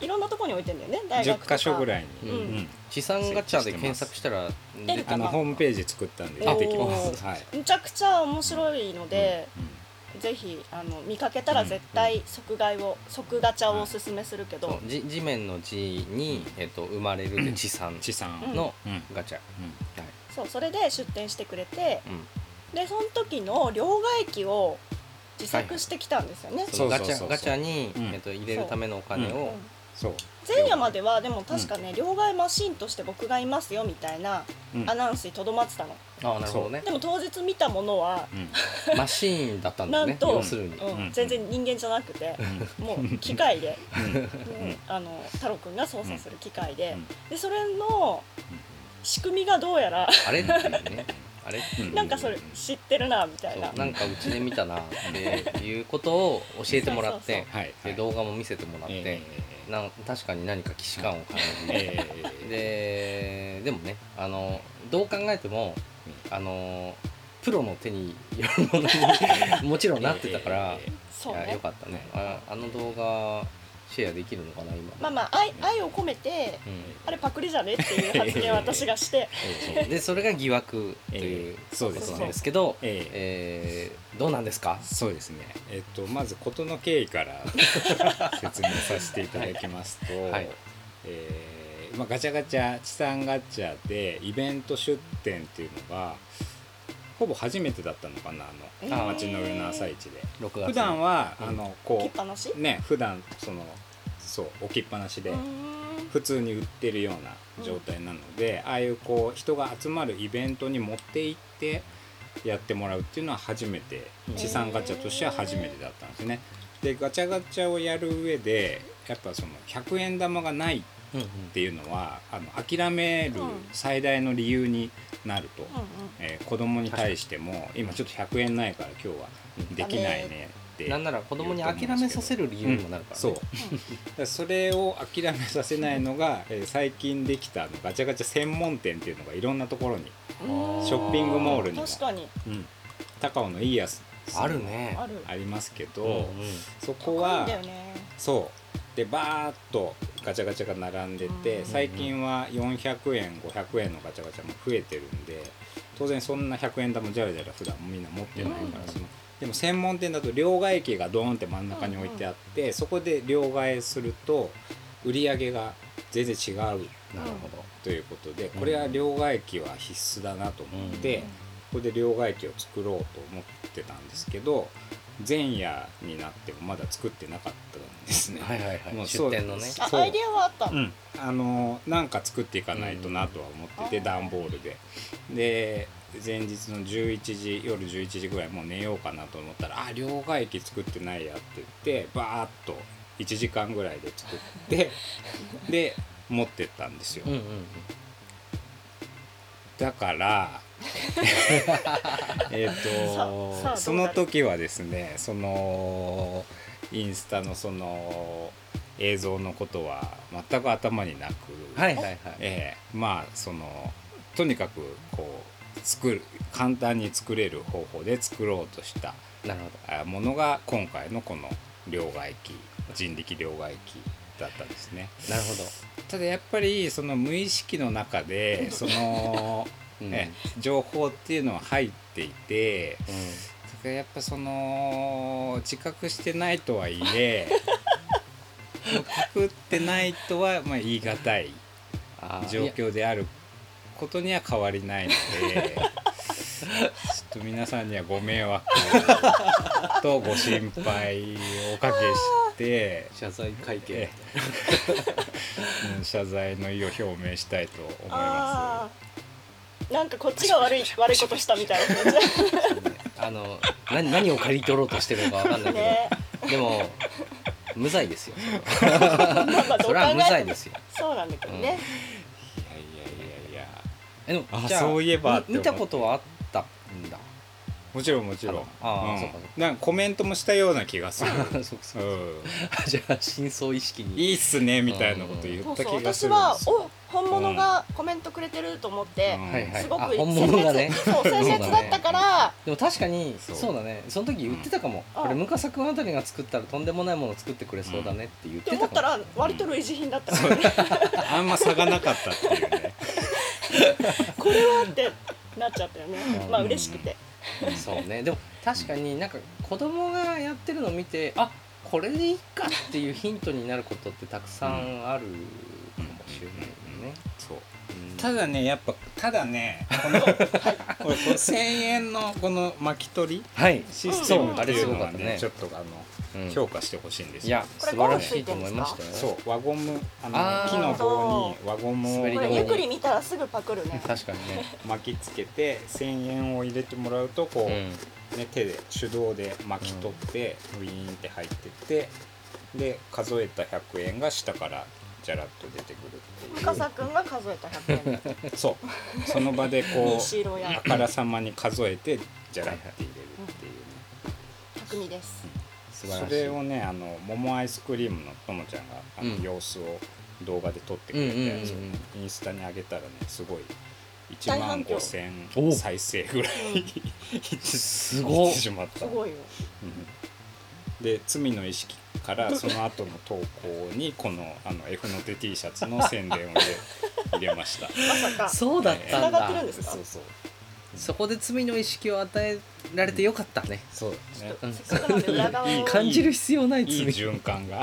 いろんなところに置いてんだよね大学とか。10箇所ぐらいに、うん。うん。地産ガチャで検索したら出るかな。あのホームページ作ったんで。出てきますはい。むちゃくちゃ面白いので、うん。ぜひあの見かけたら絶対即買いを即ガチャをおすすめするけど、そうじ地面の地に、えっと生まれるで地産地産。うん。のうん。ガチャ、そうそれで出店してくれてうん、でその時の両替機を自作してきたんですよね、そのガチそうそうそうそう。ャガチャに、うん。えっと入れるためのお金を、前夜まではでも確かね、両替マシンとして僕がいますよみたいなうん。アナウンスにとどまってたの、ああなるほどね。でも当日見たものはうん。<laughs> マシーンだったんだよねなんと、要するに、うんうん。全然人間じゃなくて、もう機械で、うん。あの太郎くんが操作する機械で,、うん。でそれの仕組みがどうやらあれっていうね。あれ <laughs> なんかそれ知ってるなみたいな。なんかうちで見たなっていうことを教えてもらってで動画も見せてもらって、えなん確かに何か既視感を感じーて、え。ででもねあのどう考えてもあのプロの手によるものに <laughs> もちろんなってたから、いやよかったね。ああの動画シェアできるのかな今。まあまあ愛愛を込めてうん。あれパクリじゃねっていう発言を私がして。<laughs> そうでそれが疑惑というええ。そうですねことなんですけど、ええ。ーどうなんですか？そうですね、えっと、まず事の経緯から <laughs> 説明させていただきますと、はい。えーまあ、ガチャガチャ地産ガチャでイベント出店っていうのがほぼ初めてだったのかなあえのー街の上の朝市で、6月普段は、うんあのこっぱなし？うね普段そのそう置きっぱなしで普通に売ってるような状態なので、ああいうこう人が集まるイベントに持って行ってやってもらうっていうのは初めてうん。地産ガチャとしては初めてだったんですね。でガチャガチャをやる上でやっぱその100円玉がないっうんうん。ていうのはあの諦めるうん。最大の理由になると、うんうん。えー子供に対しても今ちょっと100円ないから今日はできないねって。なんなら子供に諦めさせる理由にもなるから、ね。そう。だからそれを諦めさせないのが、えー最近できたガチャガチャ専門店っていうのがいろんなところに、うん。ショッピングモールにも。確かに。うん、高尾のいいやつあるね。ある。ありますけど、うんうん。そこはね。そう。でバーッとガチャガチャが並んでて、うん最近は400円500円のガチャガチャも増えてるんで当然そんな100円玉じゃらじゃら普段みんな持ってないから、うん。そのでも専門店だと両替機がドーンって真ん中に置いてあって、そこで両替すると売り上げが全然違うなるほど。ということでこれは両替機は必須だなと思って、うんここで両替機を作ろうと思ってたんですけど前夜になってもまだ作ってなかったんですね。はいはいはい。出もうそう店のね。そう。あアイデアはあったの？うん、あのなんか作っていかないとなとは思ってて、うん。段ボールで。で前日の11時夜11時ぐらいもう寝ようかなと思ったら「あ両替機作ってないや」って言ってバーッと1時間ぐらいで作って <laughs> で持ってったんですよ、うんうんうん。だから <laughs> えっとその時はですねそのインスタのその映像のことは全く頭になく、はいはいはい。ええまあそのとにかくこう作る簡単に作れる方法で作ろうとしたものが今回のこの両替機人力両替機だったんですね。どなるほど。ただやっぱりその無意識の中でその、うん。ね情報っていうのは入っていてうん。だからやっぱその自覚してないとはいえ <laughs> 作ってないとはまあ言い難い状況であることには変わりないので <laughs> ちょっと皆さんにはご迷惑 <laughs> とご心配をおかけして謝罪会見。えうん謝罪の意を表明したいと思いまあー。なんかこっちが悪い <laughs> 悪いことしたみたいな感あの何何を刈り取ろうとしてるのかわかんないけど、じね。でも無罪ですよ。そうれは無罪ですよ。そうなんだけどね、すいやいやいやいやえでもあじゃあそういえばって思ってみ見たことはあったんだもちろんもちろん。うんああそうかそうか。なんかコメントもしたような気がする、<laughs> そうそううん、<laughs> じゃあ真相意識に。いいっすねみたいなこと言ったそうそう気がす私んですよ。お本物がコメントくれてると思って、うん。はいはい。すごくあ本物がね。そう鮮烈だったから、でも確かにそそううだね。その時言ってたかも、うん。これムカサ君あたりが作ったらとんでもないもの作ってくれそうだねって言っっててたかも、思ったら割と類似品だったから、ね、あんま差がなかったっていうね。<laughs> これはってなっちゃったよね。うん。まあ嬉しくてそうね。でも確かになんか子供がやってるのを見てあこれでいいかっていうヒントになることってたくさんあるかもしれないよね、そう。うん。ただねやっぱただねこのこれこの1000円のこの巻き取りはい。システムっていうのはね,、ね。ちょっとあの、うん評価してほしいんですいよや素晴らしいと思いましたよ。そう輪ゴムあの木の棒に輪ゴムをゆっくり見たらすぐパクるね。確かにね、巻きつけて1000円を入れてもらうとこう、うん。ね、手で手動で巻き取って、ウィーンって入ってってで数えた100円が下からじゃらっと出てくるっていう。深さくんが数えた100円。そう。その場でこうあからさまに数えてじゃらって入れるっていうね。匠です素晴らしい。それをねあの桃アイスクリームのともちゃんがあの、うん。様子を動画で撮ってくれたやつをね、インスタに上げたらねすごい1万大反響。5000再生ぐらい <laughs> いってすごっしまった。すごいよ。うん。で罪の意識から <laughs> その後の投稿にこのあの F の手 T シャツの宣伝を入れ <laughs> 入れました。まさか。そうだったん繋がってだるんですか？そうそうそこで罪の意識を与えられてよかったね、そうだね。うん。感じる必要ないいい罪循環が。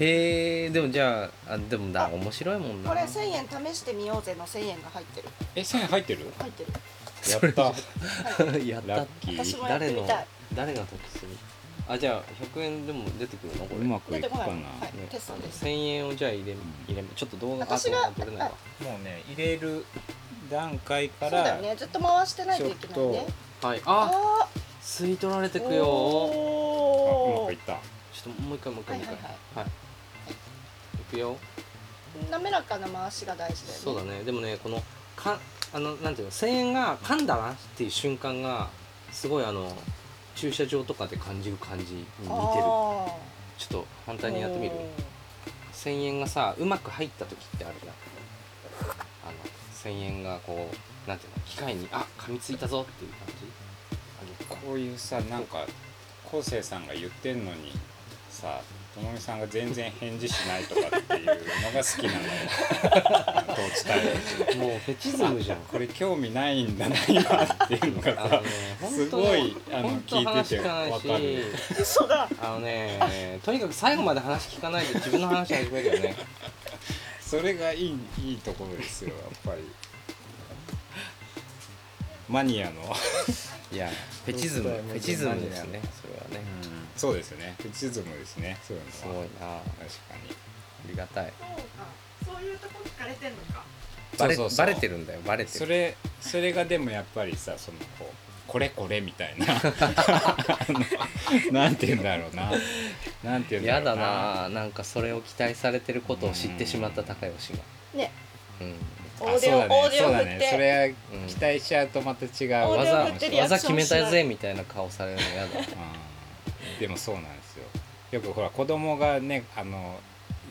へえでもじゃああでもだ面白いもんな。これ1000円試してみようぜの1000円が入ってる。え線入ってる？入ってる。やった。やった。ラッキー。私もやって誰のみたい。誰が得する？あじゃあ100円でも出てくるの？これ。うまくいくかな。ない、もはい、テストです。1000円をじゃあ入れ入れちょっと動画私があ撮れないわうね入れる段階かそうだらよね。ずっと回してないといけないね。はい。あ。あ吸い取られてーくよ。あうおーまくいった。ちょっともう一回もう一回もう一回。はいはいい。くよ。滑らかな回しが大事だよね。そうだね。でもねこのかあのなんていうの1000円が噛んだなっていう瞬間がすごいあの駐車場とかで感じる感じに似てる。ちょあっと反対にやってみる？1000円がさうまく入った時ってあるじゃん1000円がこうなんていうの機械にあ噛みついたぞっていう感じ？こういうさなんか昴生さんが言ってんのにさともみさんが全然返事しないとかっていうのが好きなのよ。どう伝えるもうフェチズムじゃん。これ興味ないんだな今っていうのがさねすごいあの聞いてて話聞かないわかるーそうだ。あのねとにかく最後まで話聞かないで自分の話始めるよねそれがいいいいところですよやっぱり。マニアの、いやフェチズムフェチズムですねそれはね。そうですね。フェチズムですねそういうのは。すごいな。確かに。ありがたい。そうか。そういうとこ聞かれてんのか。バレそうそうそう。バレてるんだよバレてる。それそれがでもやっぱりさそのこうこれこれみたいな。<laughs> なんて言うんだろうな。なんて言うんだやろうだな。なんかそれを期待されてることを知ってしまった高吉が。ね。うん。オーディオ、あそうだね。オーディオ振って、そうだね。それうん期待しちゃうとまた違う。オーディオ技技決めたぜみたいな顔されるのやだ。うんでもそうなんですよ。よくほら子供がねあの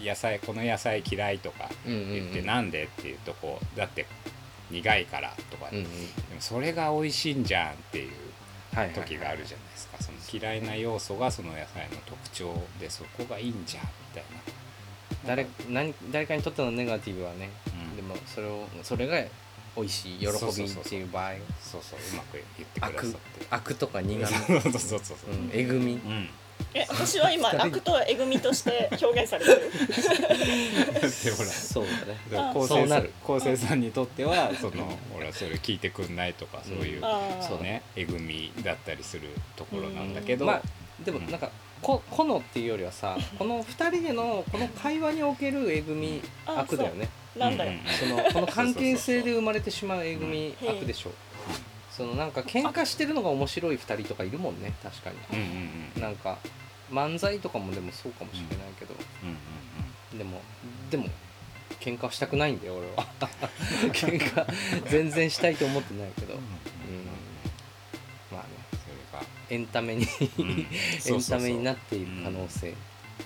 野菜この野菜嫌いとかうんうん言って、うん。なんでっていうとこうだって苦いからとか、うんうん。でもそれが美味しいんじゃんっていうはいはい時があるじゃないですか、その嫌いな要素がその野菜の特徴でそこがいいんじゃんみたい誰何誰かにとってのネガティブはね、うん。でもそれをそれが美味しい喜びっていう場合。なそうそううまく言ってくださって悪とか苦味、そうそうそうそうそううん、えぐみうんえ私は今悪とえぐみとして表現されてる。<laughs> でほらそう。だねなんる昴生さんにとってはそのほらそれ聞いてくんないとかそういう、そうねえぐみだったりするところなんだけど、まあでもなんかここのっていうよりはさこの2人でのこの会話におけるえぐみあ悪だよね。なんだよ、そのこの関係性で生まれてしまうえぐみうん。悪でしょそのなんか喧嘩してるのが面白い2人とかいるもんね確かに。うんうんうんうん。なんか漫才とかもでもそうかもしれないけど、うんでもでも喧嘩はしたくないんだよ俺は。<laughs> 喧嘩全然したいと思ってないけど、うん、まあね。それが。エンタメにうん。<laughs> エンタメになっている可能性、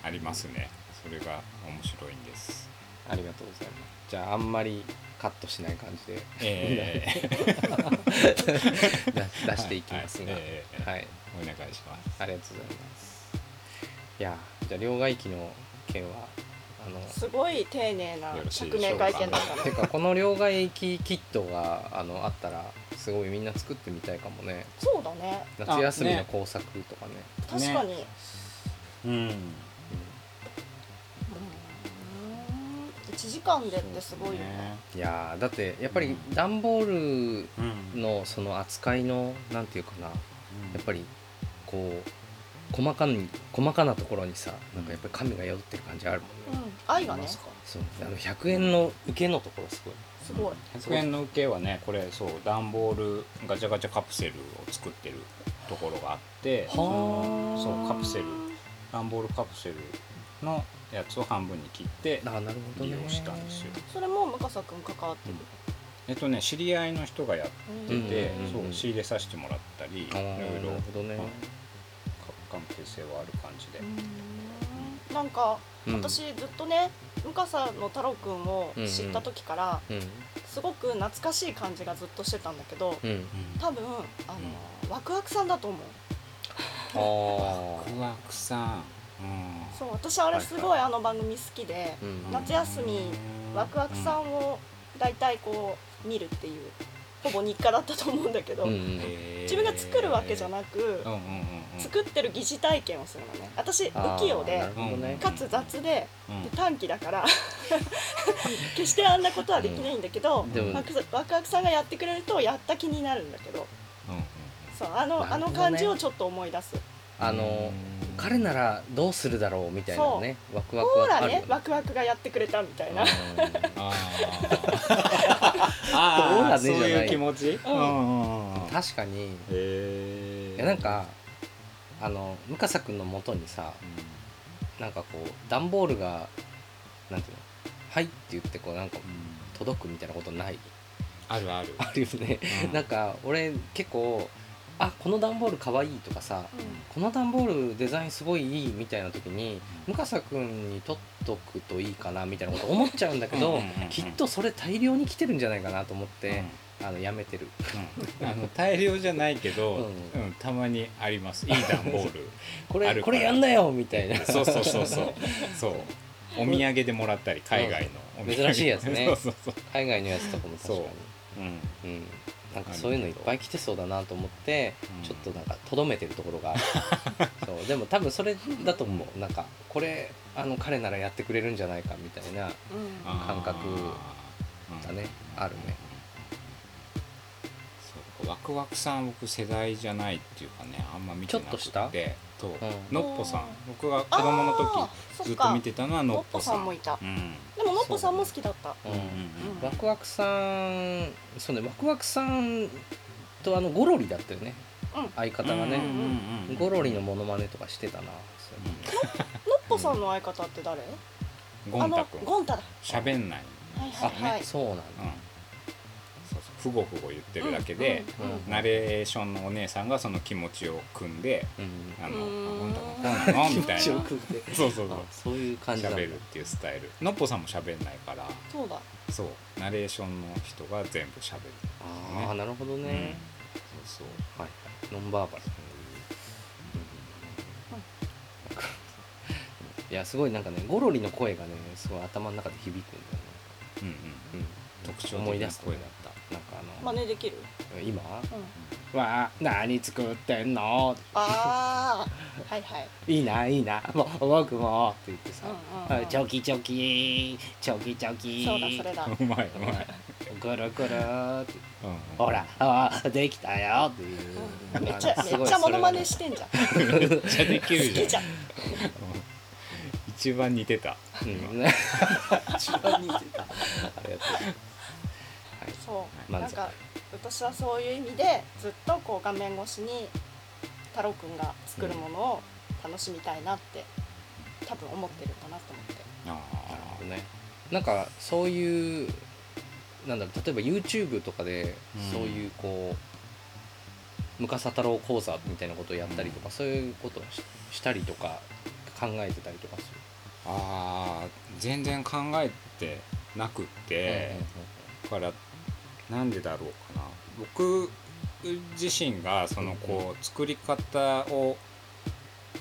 ありますね。それが面白いんです。ありがとうございます。じゃああんまりカットしない感じで。ええ。<laughs> 出出していきますが、はい。ええ。はい、お願いします。ありがとうございます。いやじゃあ両替機の件はあのすごい丁寧な釈明会見だったね。てかこの両替機キットがあのあったらすごいみんな作ってみたいかもね。そうだね。夏休みの工作とかね。確かに、うんうん、1時間でってすごいよね。いやーだってやっぱり段ボールうん。のその扱いのなんていうかな。やっぱりこう細かに細かなところにさなんかやっぱり神が宿ってる感じあるもんね。うん。愛がね。そう。あの100円の受けのところすごい。すごい。100円の受けはねこれそう段ボールガチャガチャカプセルを作ってるところがあってはそのそうカプセル。段ボールカプセルのやつを半分に切ってあなるほどね。利用したんですよ。それも向笠くん関わってる、えっとね知り合いの人がやってうんて、うんそう仕入れさせてもらったりいろいあーなるろほどね。まあ関係性はある感じで、うん。なんか、うん。私ずっとね向笠の太郎くんを知った時から、うん。すごく懐かしい感じがずっとしてたんだけどうん。多分あの、ワクワクさんだと思う。あー。クワクさん、そう私あれすごいあの番組好きで、うん。夏休みワクワクさんを大体こう見るっていうほぼ日課だったと思うんだけど、自分が作るわけじゃなく、うんうんうんうん。作ってる疑似体験をするのね。私不器用でね。かつ雑でうん。で短期だから <laughs> 決してあんなことはできないんだけど、うん。ワクワクワクさんがやってくれるとやった気になるんだけど。うんうんそうあの,、あの感じをちょっと思い出すあの彼ならどうするだろうみたいなねワクワクはある。よね。ワクワクがやってくれたみたいな、うん。あー。<laughs> あそういいう気持ち、うん。うんうん確かに。へえいやなんかあの向笠君のもとにさなんかこう段ボールがなんていうの「はい」って言ってこうなんか届くみたいなことない？あるある。あるよね、うん。<laughs> なんか俺結構あこの段ボールかわいいとかさこの段ボールデザインすごいいいみたいな時に向笠君に取っとくといいかなみたいなこと思っちゃうんだけどうん。うんうんうんきっとそれ大量に来てるんじゃないかなと思って、あのやめてる。うん。あの大量じゃないけど、ううんたまにあります。いい段ボール。<laughs> これこれやんなよみたいな。そうそうそうそう。そう。お土産でもらったり海外の珍しいやつね。<laughs> そうそうそう。海外のやつとかも確かに。そう。うん。うん、なんかそういうのいっぱい来てそうだなと思って、うん。ちょっとなんかとどめてるところがある。<laughs> そうでも多分それだと思う。なんかこれあの彼ならやってくれるんじゃないかみたいな感覚うんだね。あるねワクワクさん僕世代じゃないっていうかねあんま見てなくて。ちょっとした？そう、ん。のっぽさん。僕が子供の時ずっと見てたのはののっぽさん。さんもいた。うん。でものっぽさんも好きだった。う。んうんワクワクさんそうね。ワクワクさんとあのゴロリだったよね。うん。相方がね、うんうんうんゴロリのモノマネとかしてたな。のっぽさんの相方って誰？あのゴンタ君。ゴンタだ。喋んない。はいはいはい。そうなんだ、ふごふご言ってるだけで、うんうんうん。ナレーションのお姉さんがその気持ちを組んでうん。あのうんあゴンタ君こうなの？<laughs> みたいな。そうそうそう。あそういう感じ喋るっていうスタイル。のっぽさんも喋んないから。そうだ。そう。ナレーションの人が全部喋るああなるほどね、うん。そうそう。はいはい。ノンバーバル、いやすごいなんかねゴロリの声がねすごい頭の中で響くんだよね、うんうん。うん、特徴思い出す的な声だったなんかあの、真似できる？今？うん。わあ何作ってんの？ああはいはい。いいないいな。もう僕もって言ってさ、うんうんうん。チョキチョキチョキチョキ。そうだそれだ。うまいうまい、ぐるぐるって。うん。うんほらあーできたよ。っていう、めっちゃめっちゃモノマネそしてんじゃん。めっちゃできるじゃん。<laughs> 一番似てた。うん。<laughs> 一番似てた。ありがとうそう。なんか私はそういう意味でずっとこう画面越しに太郎くんが作るものを楽しみたいなって多分思ってるかなと思って。あなるほどね。なんかそういうなんだろう例えば YouTube とかでうん。そういうこう向笠太郎講座みたいなことをやったりとか、そういうことをししたりとか考えてたりとかする？あー全然考えてなくって、だからなんでだろうかな。僕自身がそのこう作り方を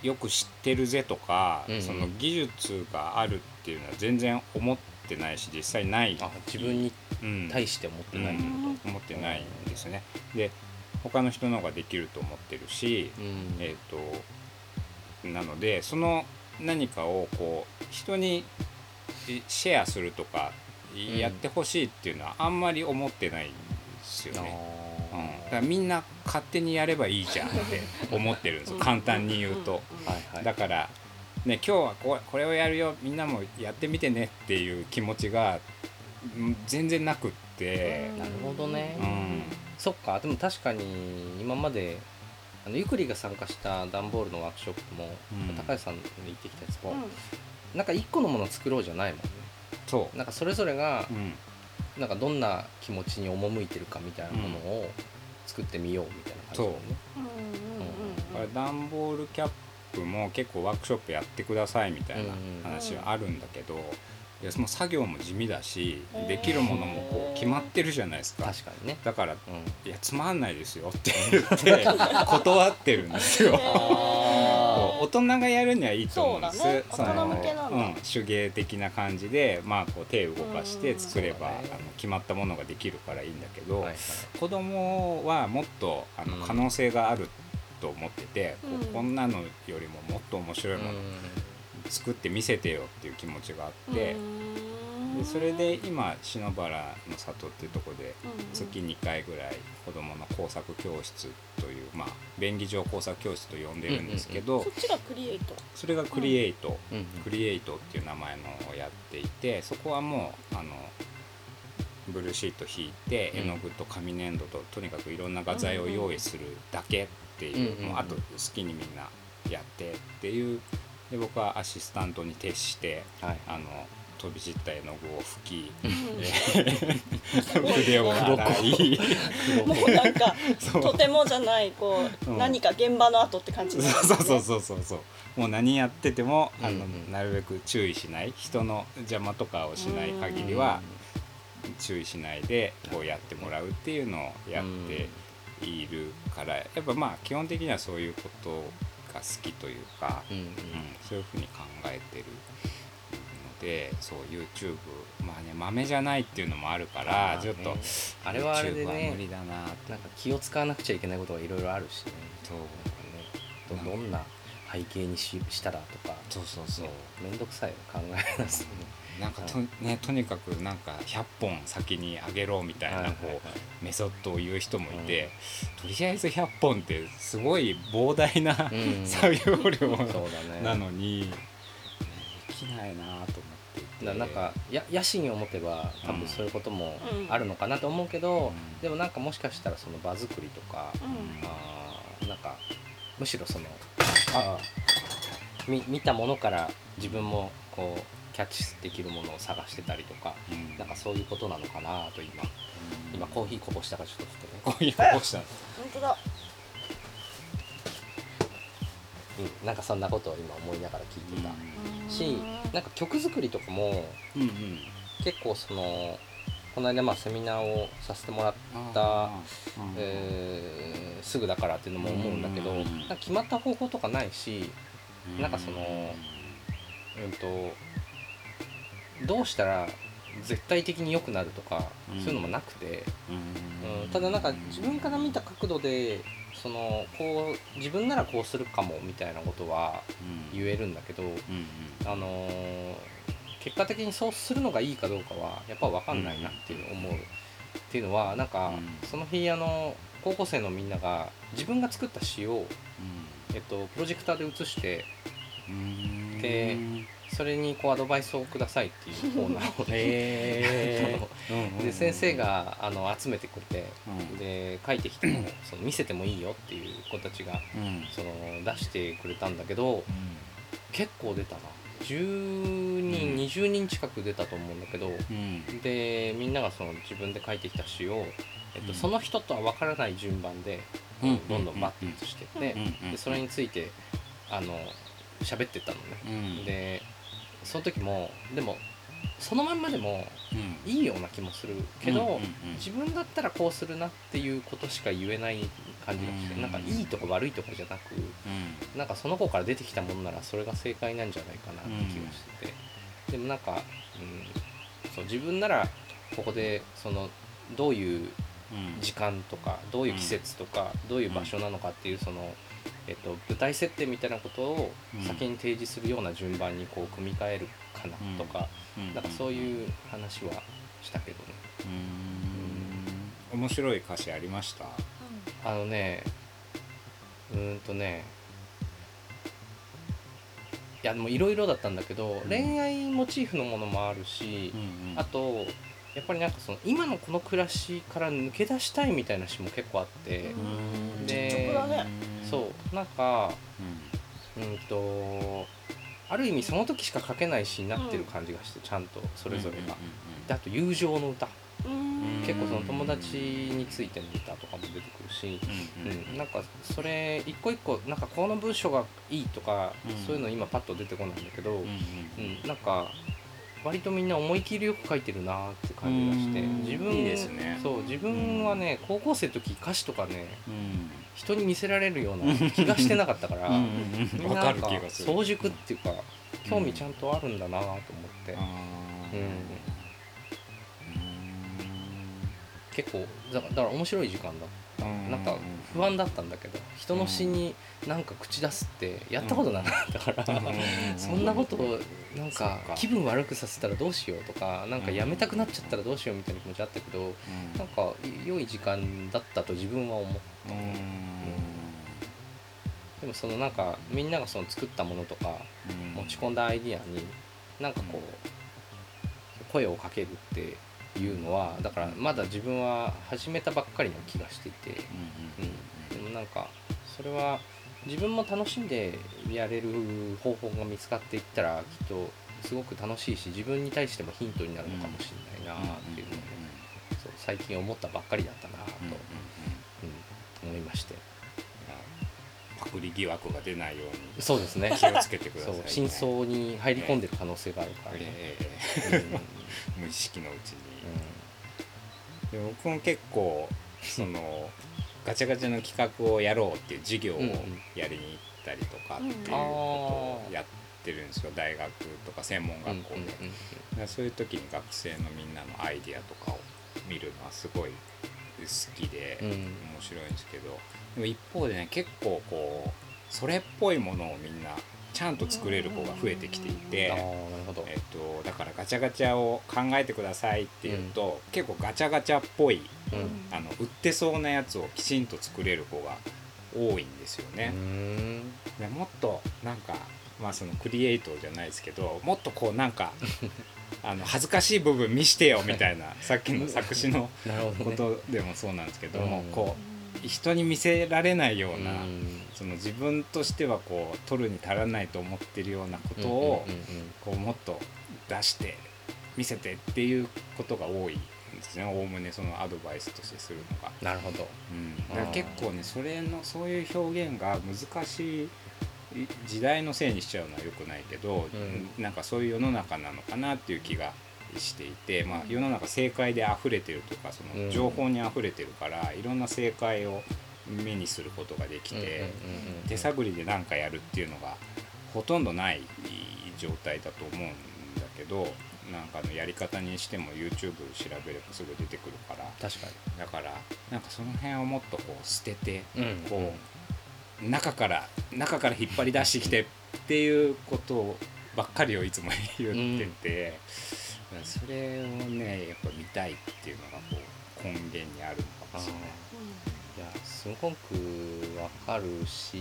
よく知ってるぜとか、うんうん。その技術があるっていうのは全然思ってないし実際ない、あ自分にうん。対して思ってない。ってうん。こ思ってないんですね。で他の人の方ができると思ってるし、と、うん。えー、となのでその何かをこう人にえシェアするとかんやってほしいっていうのはあんまり思ってないんですよあね。ー。うん、だからみんな勝手にやればいいじゃんって <laughs> 思ってるんですよ。簡単に言うと。うんはいはい。だから、ね、今日はここれをやるよ。みんなもやってみてねっていう気持ちがうん全然なくって。なるほどね、うん。そっか。でも確かに今まであのゆくりが参加した段ボールのワークショップも、うん。高橋さんに行ってきたやつも、うん。なんか一個のものを作ろうじゃないもんねそう。なんかそれぞれがうん。なんかどんな気持ちに赴いてるかみたいなものを作ってみようみたいな感じだもんね、うんうんうん。だから段ボールキャップも結構ワークショップやってくださいみたいな話はあるんだけど、いやその作業も地味だしできるものもこう決まってるじゃないですか。確かにね、だからうん、いやつまんないですよって言って <laughs> 断ってるんですよ。<laughs> 大人がやるにはいいと思うんです。そうだね。大人向けなんだ。うん、手芸的な感じで、まあ、こう手を動かして作れば、ねあの決まったものができるからいいんだけど、はいはい。子供はもっとあのうん。可能性があると思ってて、こううん。こんなのよりももっと面白いものう作って見せてよっていう気持ちがあって、うーんでそれで今篠原の里っていうところで月2回ぐらい子どもの工作教室という、まあ、便宜上工作教室と呼んでるんですけど、そっちがクリエイト。それがクリエイト、ん。うんクリエイトっていう名前のをやっていてそこはもうあのブルーシート引いてうん。絵の具と紙粘土ととにかくいろんな画材を用意するだけっていう,、もうあと好きにみんなやってっていう。で僕はアシスタントに徹してはい。あの飛び散った絵の具を拭きうん。<laughs> 筆を洗い。もうなんかそう。とてもじゃないこう、うん。何か現場の後って感じ。そうそうそうそうそう。もう何やっててもあの、なるべく注意しない。人の邪魔とかをしない限りは注意しないでこうやってもらうっていうのをやっているからやっぱまあ基本的にはそういうことが好きというか、うんうん。うん。そういうふうに考えてる。のでそう YouTube まあね豆じゃないっていうのもあるから、ちょっとあれはあれでは無ね理だなって。なんか気を使わなくちゃいけないことがいろいろあるしね。そう。ねどどんな背景にししたらとか。そうそうそう。ねめんどくさいよ考え出すなんかと,、ね、とにかくなんか100本先にあげろみたいなこうメソッドを言う人もいて、とりあえず100本ってすごい膨大な、うん。作業量なのに、できないなとだなんかや野心を持てば多分そういうこともうん。あるのかなと思うけど、うん。でもなんかもしかしたらその場作りとか、うん。あーなんかむしろそのあみ見たものから自分もこうキャッチできるものを探してたりとかうん。なんかそういうことなのかなと今。今コーヒーこぼしたからちょっと振ってね。こういうこうした。の本当だうん、なんかそんなことを今思いながら聞いてた、うん。しなんか曲作りとかもうんうん。結構そのこの間まあセミナーをさせてもらった、えーすぐだからっていうのも思うんだけど、うんなんか決まった方法とかないし、うんなんかそのうん、とどうしたら絶対的に良くなるとか、うん。そういうのもなくて、うん。うん、ただなんか自分から見た角度でそのこう自分ならこうするかもみたいなことはうん。言えるんだけど、うんうん。あのー結果的にそうするのがいいかどうかはやっぱ分かんないなっていう思う、っていうのはなんか、うん。その日あの高校生のみんなが自分が作った詩を、えっと、プロジェクターで映してうん。でそれにこうアドバイスをくださいっていう <laughs> コーナーをね。へー。<laughs> で先生があの集めてくれてうん。で書いてきても <coughs> その見せてもいいよっていう子たちがうん。その出してくれたんだけど結構出たな。10人、うん。20人近く出たと思うんだけどうん。でみんながその自分で書いてきた詩を、えっとうん。その人とは分からない順番で、うん。どんどんバッとしてって、うん。でそれについてあの喋ってったのね、うん。でその時もでもそのまんまでもうん。いいような気もするけど、うんうんうん。自分だったらこうするなっていうことしか言えない感じがして、うんなんかいいとか悪いとかじゃなくうん。なんかその子から出てきたものならそれが正解なんじゃないかなって気がしてて、でもなんか、うん、そう自分ならここでそのどういううん。時間とかどういう季節とか、どういう場所なのかっていうその、えっと、舞台設定みたいなことをうん。先に提示するような順番にこう組み替えるかなとか、うん。なんかそういう話はしたけどね。うん。面白い歌詞ありました？あのねうーんとねいやでもいろいろだったんだけど、うん。恋愛モチーフのものもあるし、あとやっぱりなんかその今のこの暮らしから抜け出したいみたいな詩も結構あって、うん。で実直だねそう。なんかうんとある意味その時しか書けない詩になってる感じがしてちゃんとそれぞれが。であと友情の歌。うん。結構その友達についての歌とかも出てくるし、うん、なんかそれ一個一個なんかこの文章がいいとか、うん。そういうの今パッと出てこないんだけど、うんなんか割とみんな思い切りよく書いてるなって感じがしてうん。自分いいですね。そう自分はね高校生の時歌詞とかねうん人に見せられるような気がしてなかったからみんななんか早熟っていうか興味ちゃんとあるんだなと思って、うん。結構だからだから面白い時間だうん。なんか不安だったんだけど人の詩になんか口出すってやったことなかったから、そんなことをなんか気分悪くさせたらどうしようとかなんかやめたくなっちゃったらどうしようみたいな気持ちあったけどなんか良い時間だったと自分は思うでもそのなんかみんながその作ったものとか持ち込んだアイディアになんかこう声をかけるっていうのはだからまだ自分は始めたばっかりの気がしていて、うん、でもなんかそれは自分も楽しんでやれる方法が見つかっていったらきっとすごく楽しいし自分に対してもヒントになるのかもしれないなっていうので、そう最近思ったばっかりだったなと、うん思いまして。パクリ疑惑が出ないようにそうですね。気をつけてくださそいうね真相に入り込んでる可能性があるから。ね、<laughs> 無意識のうちに。でも僕も結構そのガチャガチャの企画をやろうっていう授業をやりに行ったりとかっていうことをやってるんですよ。大学とか専門学校で、うんうんうん。だからそういう時に学生のみんなのアイディアとかを見るのはすごい好きでうん。面白いんですけど。でも一方でね結構こうそれっぽいものをみんなちゃんと作れる子が増えてきていて。えっと、だからガチャガチャを考えてくださいっていうと、結構ガチャガチャっぽいうん。あの売ってそうなやつをきちんと作れる子が多いんですようね。ん。でもっとなんかまあそのクリエイトじゃないですけどもっとこうなんか <laughs> あの恥ずかしい部分見してよみたいなさっきの作詞の <laughs> ことでもそうなんですけども、うんこう人に見せられないような、うん。その自分としてはこう取るに足らないと思ってるようなことを、こうもっと出して見せてっていうことが多いんですね。おおむねそのアドバイスとしてするのが、なるほど。うん、だから結構ねそれのそういう表現が難しい時代のせいにしちゃうのはよくないけど、うん。なんかそういう世の中なのかなっていう気がしていて、まあ、世の中正解で溢れてるとかそうん。の情報に溢れてるから、いろんな正解を目にすることができて、手探りで何かやるっていうのがほとんどない状態だと思うんだけどなんかのやり方にしても YouTube 調べればすぐ出てくるから。確かだからなんかその辺をもっとこう捨ててこう中から中から引っ張り出してきてっていうことばっかりをいつも言ってて、それをねやっぱ見たいっていうのがこう根源にあるのかもしれない。いやすごくわかるし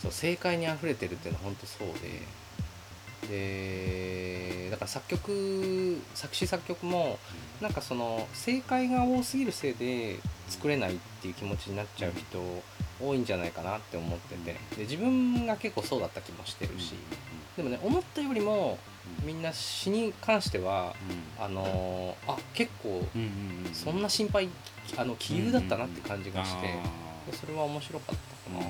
そう正解にあふれてるっていうのは本当そうで。でだから作曲作詞作曲もなんかその正解が多すぎるせいで作れないっていう気持ちになっちゃう人多いんじゃないかなって思ってて。で自分が結構そうだった気もしてるし。でもね思ったよりもみんな詩に関してはあのーあ結構そんな心配あの杞憂だったなって感じがして、でそれは面白かったかな、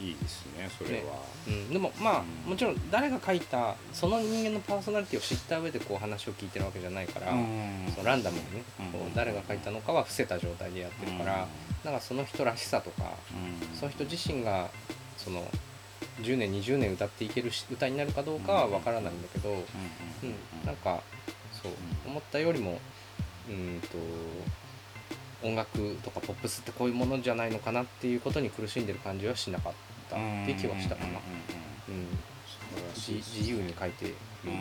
いいですねそれは、うん、でもまあうん。もちろん誰が書いたその人間のパーソナリティを知った上でこう話を聞いてるわけじゃないから、そうランダムにね、うん。こう誰が書いたのかは伏せた状態でやってるから、なんかその人らしさとか、その人自身がその10年20年歌っていけるし歌になるかどうかは分からないんだけど、うんなんかそう思ったよりもうんと音楽とかポップスってこういうものじゃないのかなっていうことに苦しんでる感じはしなかったって気はしたかな、うん自自由に書いてる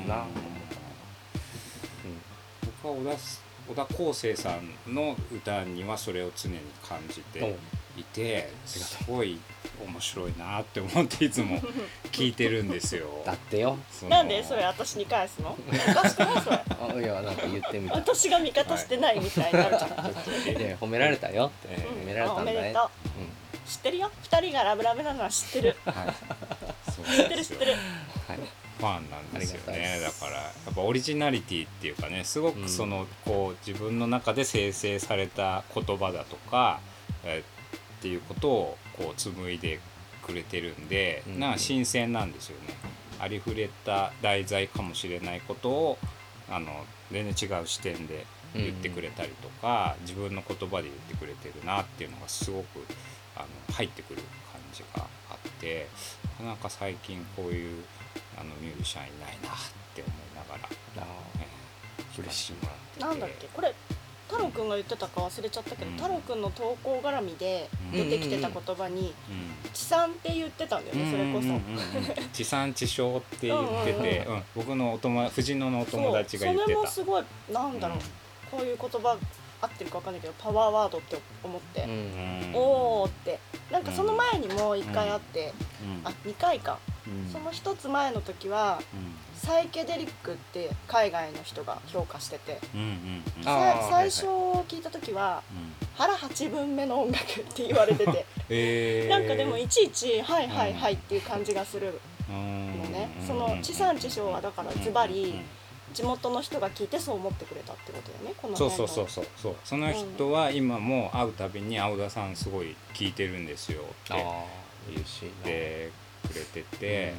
な。と思った僕は小田す小田康生さんの歌にはそれを常に感じな、う。んていてすごい面白いなって思っていつも聞いてるんですよ。<laughs> だってよ。なんでそれ私に返すの？おかしくないそれ。あいやなんか言ってみた。い私が味方してないみたいになるじゃん、<laughs> で褒められたよ。って、え。褒められあたんだね。おめでとう。知ってるよ？二人がラブラブなのは知ってる。はい、そう知ってる知ってる。はい。ファンなんですよね。だからやっぱオリジナリティっていうかねすごくその、こう自分の中で生成された言葉だとか、えーっていうことをこう紡いでくれてるんで、うんなんか新鮮なんですよね。ありふれた題材かもしれないことをあの全然違う視点で言ってくれたりとか、自分の言葉で言ってくれてるなっていうのがすごくあの入ってくる感じがあってなかなか最近こういうあのミュージシャンいないなって思いながら、あえー、嬉しいもらってて。なんだっけ？これ太郎くんが言ってたか忘れちゃったけど、うん。太郎くんの投稿絡みで出てきてた言葉にうん「地産」って言ってたんだよねそれこそ。<laughs> 地産地消って言ってて、うん僕のお友達藤野のお友達が言ってそうそれもたすごいなんだろう、こういう言葉合ってるかわかんないけどパワーワードって思って、うん。うんおーって。なんかその前にも1回あって、うん。あ2回か、うん。その1つ前の時はうんサイケデリックって海外の人が評価してて、うんうんうん。最初聞いた時はうん。腹八分目の音楽って言われてて、<laughs> えー。なんかでもいちいち「はいはいはい」っていう感じがするののね、その地産地消はだからズバリ地元の人が聞いてそう思ってくれたってことだよねこのそう辺のそうそう。そうそう。その人は今も会うたびに青田さんすごい聞いてるんですよってあ言ってくれてて、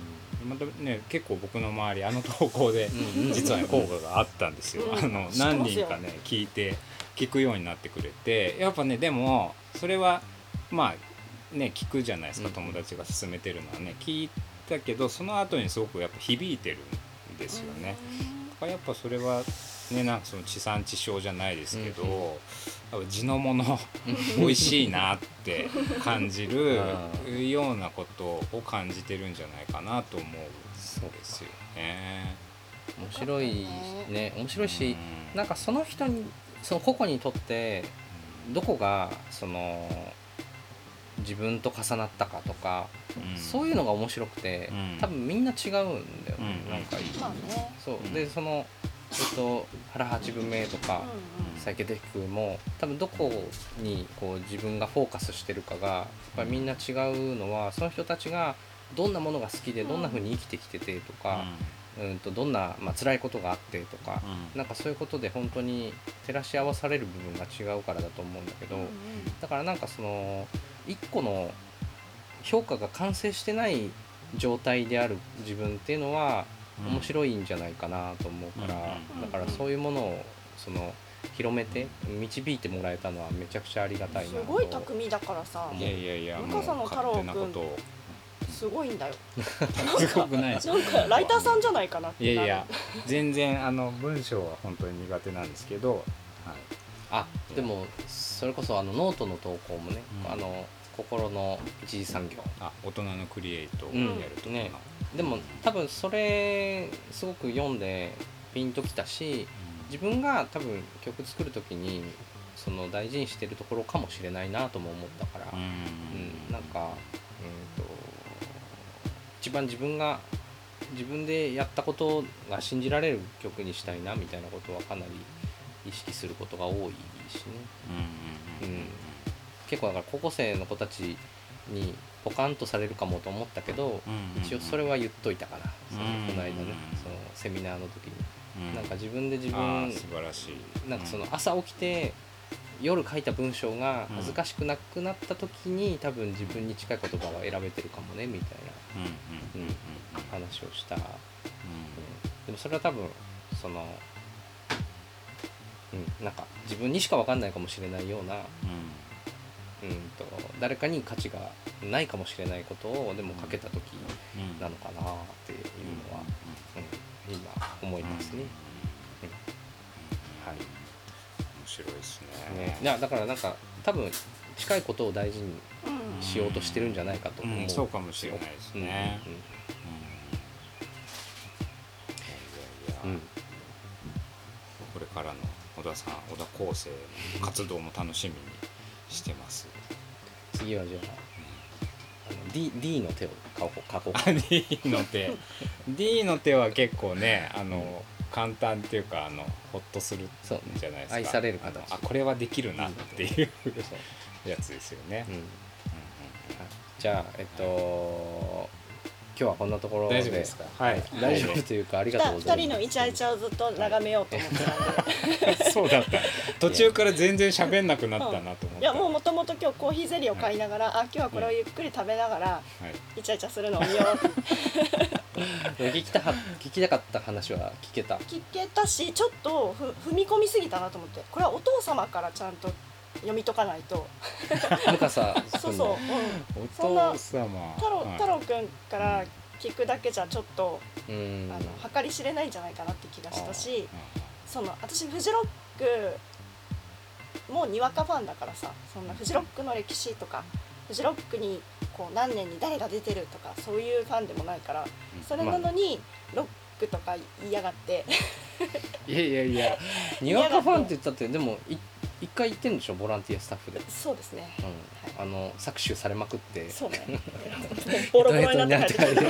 またね結構僕の周りあの投稿で実はね効果があったんですよ、うん。あの何人かね聞いて聞くようになってくれて。やっぱねでもそれはまあね聞くじゃないですか、うん。友達が勧めてるのはね。聞いたけどその後にすごくやっぱ響いてるんですよね。やっぱそれはねなんかその地産地消じゃないですけど、地のもの <laughs> 美味しいなって感じるうようなことを感じてるんじゃないかなと思うんそうですよね。面白いね。面白いし、うん。なんかその人にその個々にとってどこがその自分と重なったかとか、うん。そういうのが面白くて、うん。多分みんな違うんだよね、うん。なんかまあね。そう、うん。でそのえっと腹八分目とか、うんサイケデリックも多分どこにこう自分がフォーカスしてるかがやっぱりみんな違うのはその人たちがどんなものが好きでうん。どんな風に生きてきててとうん。か、うん、とどんな、まあ辛いことがあってとか、うん。なんかそういうことで本当に照らし合わされる部分が違うからだと思うんだけど、うんうん。だからなんかその一個の評価が完成してない状態である自分っていうのは面白いんじゃないかなと思うから、うんだからそういうものをその広めて導いてもらえたのはめちゃくちゃありがたいなとすごい巧みだからさいやいやいや向笠の太郎君すごいんだよ。すごくないなんかライターさんじゃないかなっていやいや <laughs> 全然あの文章は本当に苦手なんですけど、はい、あでもそれこそあのノートの投稿もね、うん。あの心の一次産業。あ大人のクリエイトをうん。やるとか。な、ね。でも多分それすごく読んでピンときたし自分が多分曲作る時にその大事にしてるところかもしれないなとも思ったから、うん。うん、なんか、うん、と一番自分が自分でやったことが信じられる曲にしたいなみたいなことはかなり意識することが多いしね。うんうん。うん結構だから高校生の子たちにポカンとされるかもと思ったけど、うん一応それは言っといたから、そのうんこの間ね、うんそのセミナーの時に、うん。なんか自分で自あ分ー素晴らしい。なんかその朝起きて夜書いた文章が恥ずかしくなくなった時に多分自分に近い言葉を選べてるかもねみたいうんうん話をした、うん。うでもそれは多分そのうんなんか自分にしか分かんないかもしれないような、んうん、と誰かに価値がないかもしれないことをでもかけた時うん。なのかなっていうのは、うん、今思いますね。はい。面白いですね。ね、いやだからなんか多分近いことを大事にうんしようとしてるんじゃないかと思う、うん。そうかもしれないですね。うん。うん。これからの小田さん小田康生の活動も楽しみにしてます次はじゃああの D, D の手を書こう書こうか。D の手。<laughs> D の手は結構ねあの簡単っていうかあのほっとするそうね。じゃないですか。愛される形。あのあこれはできるなっていうやつですよね、うんうん。じゃあえっと日はこんなところで大丈夫ですか？はい。大丈夫というかありがとうございます。二人のイチャイチャをずっと眺めようと思ってたんで。<laughs> そうだった。途中から全然喋んなくなったなと思っていやもうもともと今日コーヒーゼリーを買いながら、あ今日はこれをゆっくり食べながらはい。イチャイチャするのを見よう。って聞きたは聞きたかった話は聞けた？聞けたしちょっとふ踏み込みすぎたなと思って。これはお父様からちゃんと読み解かないと。向笠そうそう、うん、おそんな太郎はい。太郎くんから聞くだけじゃちょっと、うん。あの計り知れないんじゃないかなって気がしたしあその私フジロックもうにわかファンだからさそんなフジロックの歴史とかフジロックにこう何年に誰が出てるとかそういうファンでもないからそれなのにロックとか言いやがって。<laughs> いやいやいやにわかファンって言ったってでもい一回行ってんでしょ？ボランティアスタッフで、そうですね。うん、あの搾取されまくって。そうね。ボロボロになって。帰って。き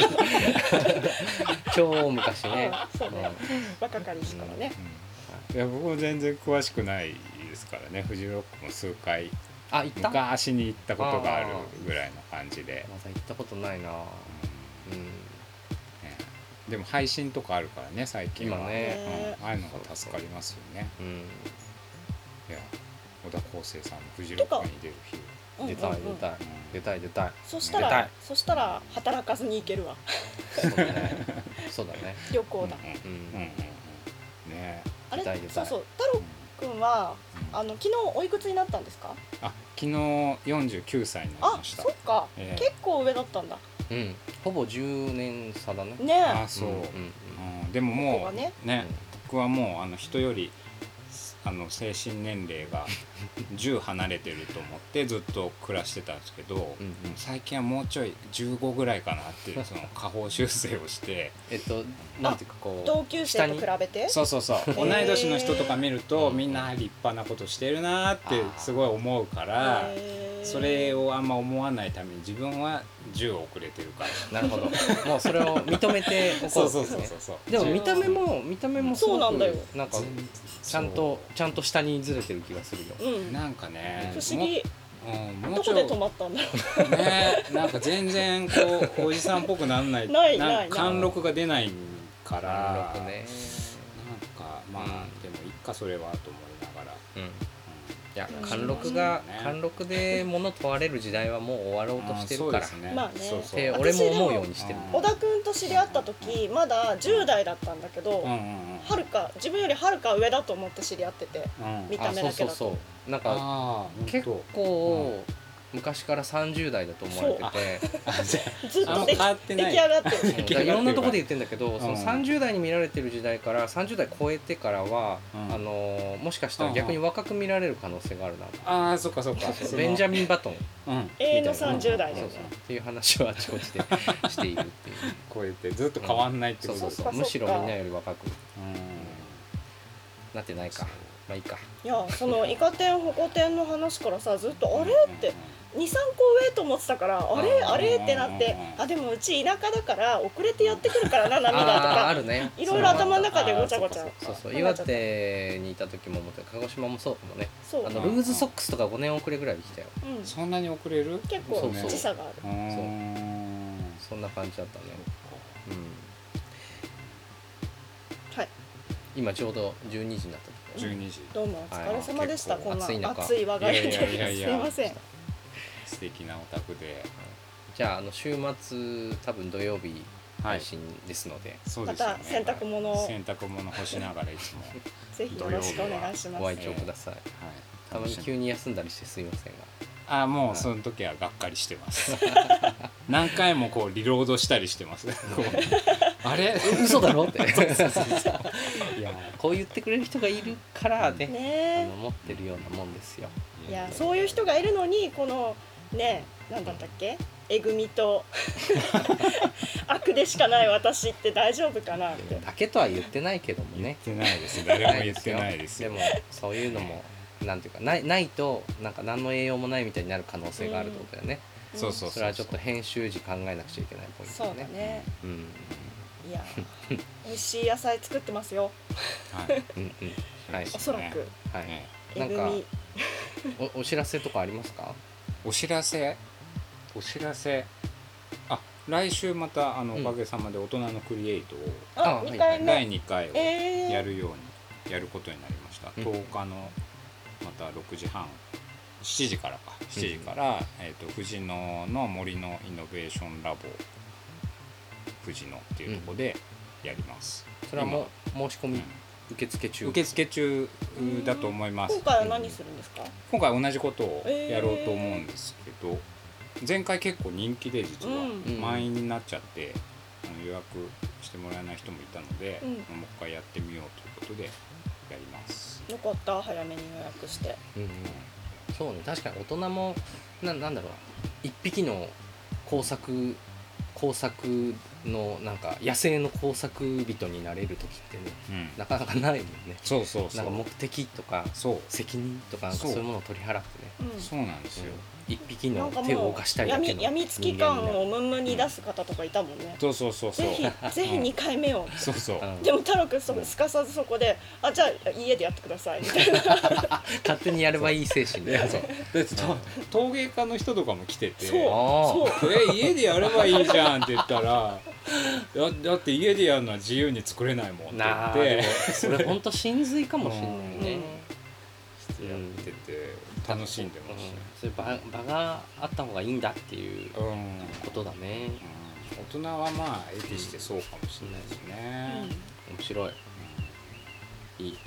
た超昔ね。うんそうね。若かりし頃ね。うん。いや僕も全然詳しくないですからね。フジロックも数回あ行った？まだ昔に行ったことがあるぐらいの感じで、行ったことないな。うん。うん。ね。でも配信とかあるからね最近は。今ねね。うん。ああいうのが助かりますよね。うん。いや小田康生さんのフジロックに出る日。うん出たい出たい。出たい出たい。そした出たい。らそしたら働かずに行けるわ。<laughs> そうだね。そうだね。旅行だ、ううんうんうん。んうん。ねあれ？出たい出たい。そうそう。太郎くんはあの昨日おいくつになったんですか？あ昨日49歳になりあました。そっか、ええ。結構上だったんだ。うん。ほぼ10年差だね。ねえ。あそう、うんうんうん。でももうね僕はもうあの人よりあの精神年齢が10離れてると思ってずっと暮らしてたんですけど、うんうん。最近はもうちょい15ぐらいかなっていうその下方修正をして。えっとなんていうかこう同級生と比べて？そうそうそう。ー。同い年の人とか見るとうんみんな立派なことしてるなってすごい思うからそれをあんま思わないために自分は10遅れてるから。なるほど。もうそれを認めておこそううそうですねそうそうそう。でも見た目も見た目もすごくそうなんだよ。なんかちゃんとちゃんと下にずれてる気がするよ。うんなんかね不思議。もうん、もどうちょい。こで止まったんだろねなんか全然こうおじさんっぽくなんない。<laughs> ないないんか貫禄が出ないから。貫禄ね。なんかまあ、うんでもいっかそれはと思いながら、うんいやうん。貫禄が貫禄で物問われる時代はもう終わろうとしてるから。あーそうですね。まあね。そうそう。って俺も思うようにしてる。小田君と知り合った時まだ10代だったんだけど、はるか自分よりはるか上だと思って知り合っててうん。見たあ目だけだと。そうそうそう。なんか結構昔から30代だと思われてて。ずっとできあんま変わって出ない。来上がっていろんなところで言ってるんだけど、そのうん30代に見られてる時代から30代超えてからは、うん。あのーもしかしたら逆に若く見られる可能性があるな、ああそっかそっか。そのベンジャミン・バトン。うん。永遠のみたいな。30代だよね。そうそう。っていう話をあちこちでしているっていう。こうやってずっと変わんないってこと。そうそうそう。むしろみんなより若く。うん。なってないか。まあいいか。いやそのイカ天ホコ天の話からさずっとあれ？って23個上と思ってたからあれうんあれ？ってなってあでもうち田舎だから遅れてやってくるからな涙と <laughs> あーあか。るね。いろいろ頭の中でごちゃごちゃ。そうそう。岩手にいた時も思った。鹿児島もそうかもね。そう。あのルーズソックスとか5年遅れぐらいで来たよ。うん。そんなに遅れる？結構そうそう。時差がある。うー。んそんな感じだったね。うん。はい。今ちょうど12時になったところ。12時。どうもお疲れ様でした。はい。こんな暑い我が家で。すいません素敵なお宅で。じゃああの週末多分土曜日はい。配信ですので、そうですよね。また洗濯物を。洗濯物干しながらいつも。<laughs> ぜひよろしくお願いします。ご愛聴ください、はい。たまに急に休んだりしてすいませんがあもうその時はがっかりしてます。<laughs> 何回もこうリロードしたりしてます。<laughs> あれ？嘘だろ？って。いやこう言ってくれる人がいるからね。あねの持ってるようなもんですよ。えいやそういう人がいるのにこのねなんだったっけ？えぐみと <laughs> 悪でしかない私って大丈夫かなって。だけとは言ってないけども言っねてないです。誰も言ってないですよ。でもそういうのもなんていうかないないとなんか何の栄養もないみたいになる可能性があるってことだよね、そうそうそうそれはちょっと編集時考えなくちゃいけないポイントそうだね。うん。いや美味しい野菜作ってますよ。はい。うんうん。はい。おそらく。はい、ね。なんかおお知らせとかありますか？お知らせ？お知らせ？あ来週またあのうん。おかげさまで大人のクリエイトをああ二回目、第2回をえー、やるようにやることになりました、うん。10日のまた6時半。7時からか。7時から、えー、と藤野の森のイノベーションラボ藤野っていうところでやります、それはもう申し込みうん受付中。受付中だと思います。今回は何するんですか、今回同じことをやろうと思うんですけど、前回結構人気で実はうん。満員になっちゃって、あの予約してもらえない人もいたので、うん。もう一回やってみようということでやります。よかった。早めに予約して。うんうん。そうね。確かに大人もななんだろう。一匹の工作工作のなんか野生の工作人になれる時ってねうん、なかなかないもんね。そうそうそなんか目う。的とかそう。責任とかなんかそそうういうものを取り払ってね。うん。そうなんですよ。一匹の手を動もかしたういだけの闇闇付き感をムンムンに出す方とかいたもんね、そうそうそうそう。ぜひぜひ2回目を、そうそう。う <laughs> んでも太郎くんそすかさずそこで「あじゃあ家でやってください」みたいな。勝手にやればいい精神でそう。でと陶芸家の人とかも来てて。そう。あそう。<laughs> え家でやればいいじゃんって言ったらだだって家でやるのは自由に作れないもんって言って。それ本当真髄かもしれないね。やってて楽しんでましそういう場場があった方がいいんだっていうた、うん。ことだね。大人はまあエティしてそうかもしれないですね、面白い。いい。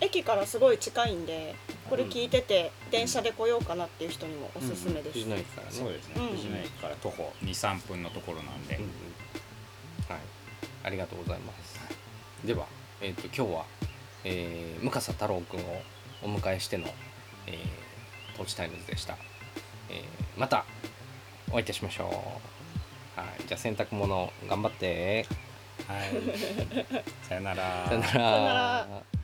駅からすごい近いんでこれ聞いてて電車で来ようかなっていう人にもおすすめです、藤野駅からねそうですね、うん。藤野駅から徒歩23分のところなんで、うん。うんはい。ありがとうございます。ではえっ、と今日は、えー、向笠太郎くんをお迎えしての、えー、トーチタイムズでした、えー、またお会いいたしましょう。はい。じゃあ洗濯物頑張って。はい。<laughs> さよなら。さよなら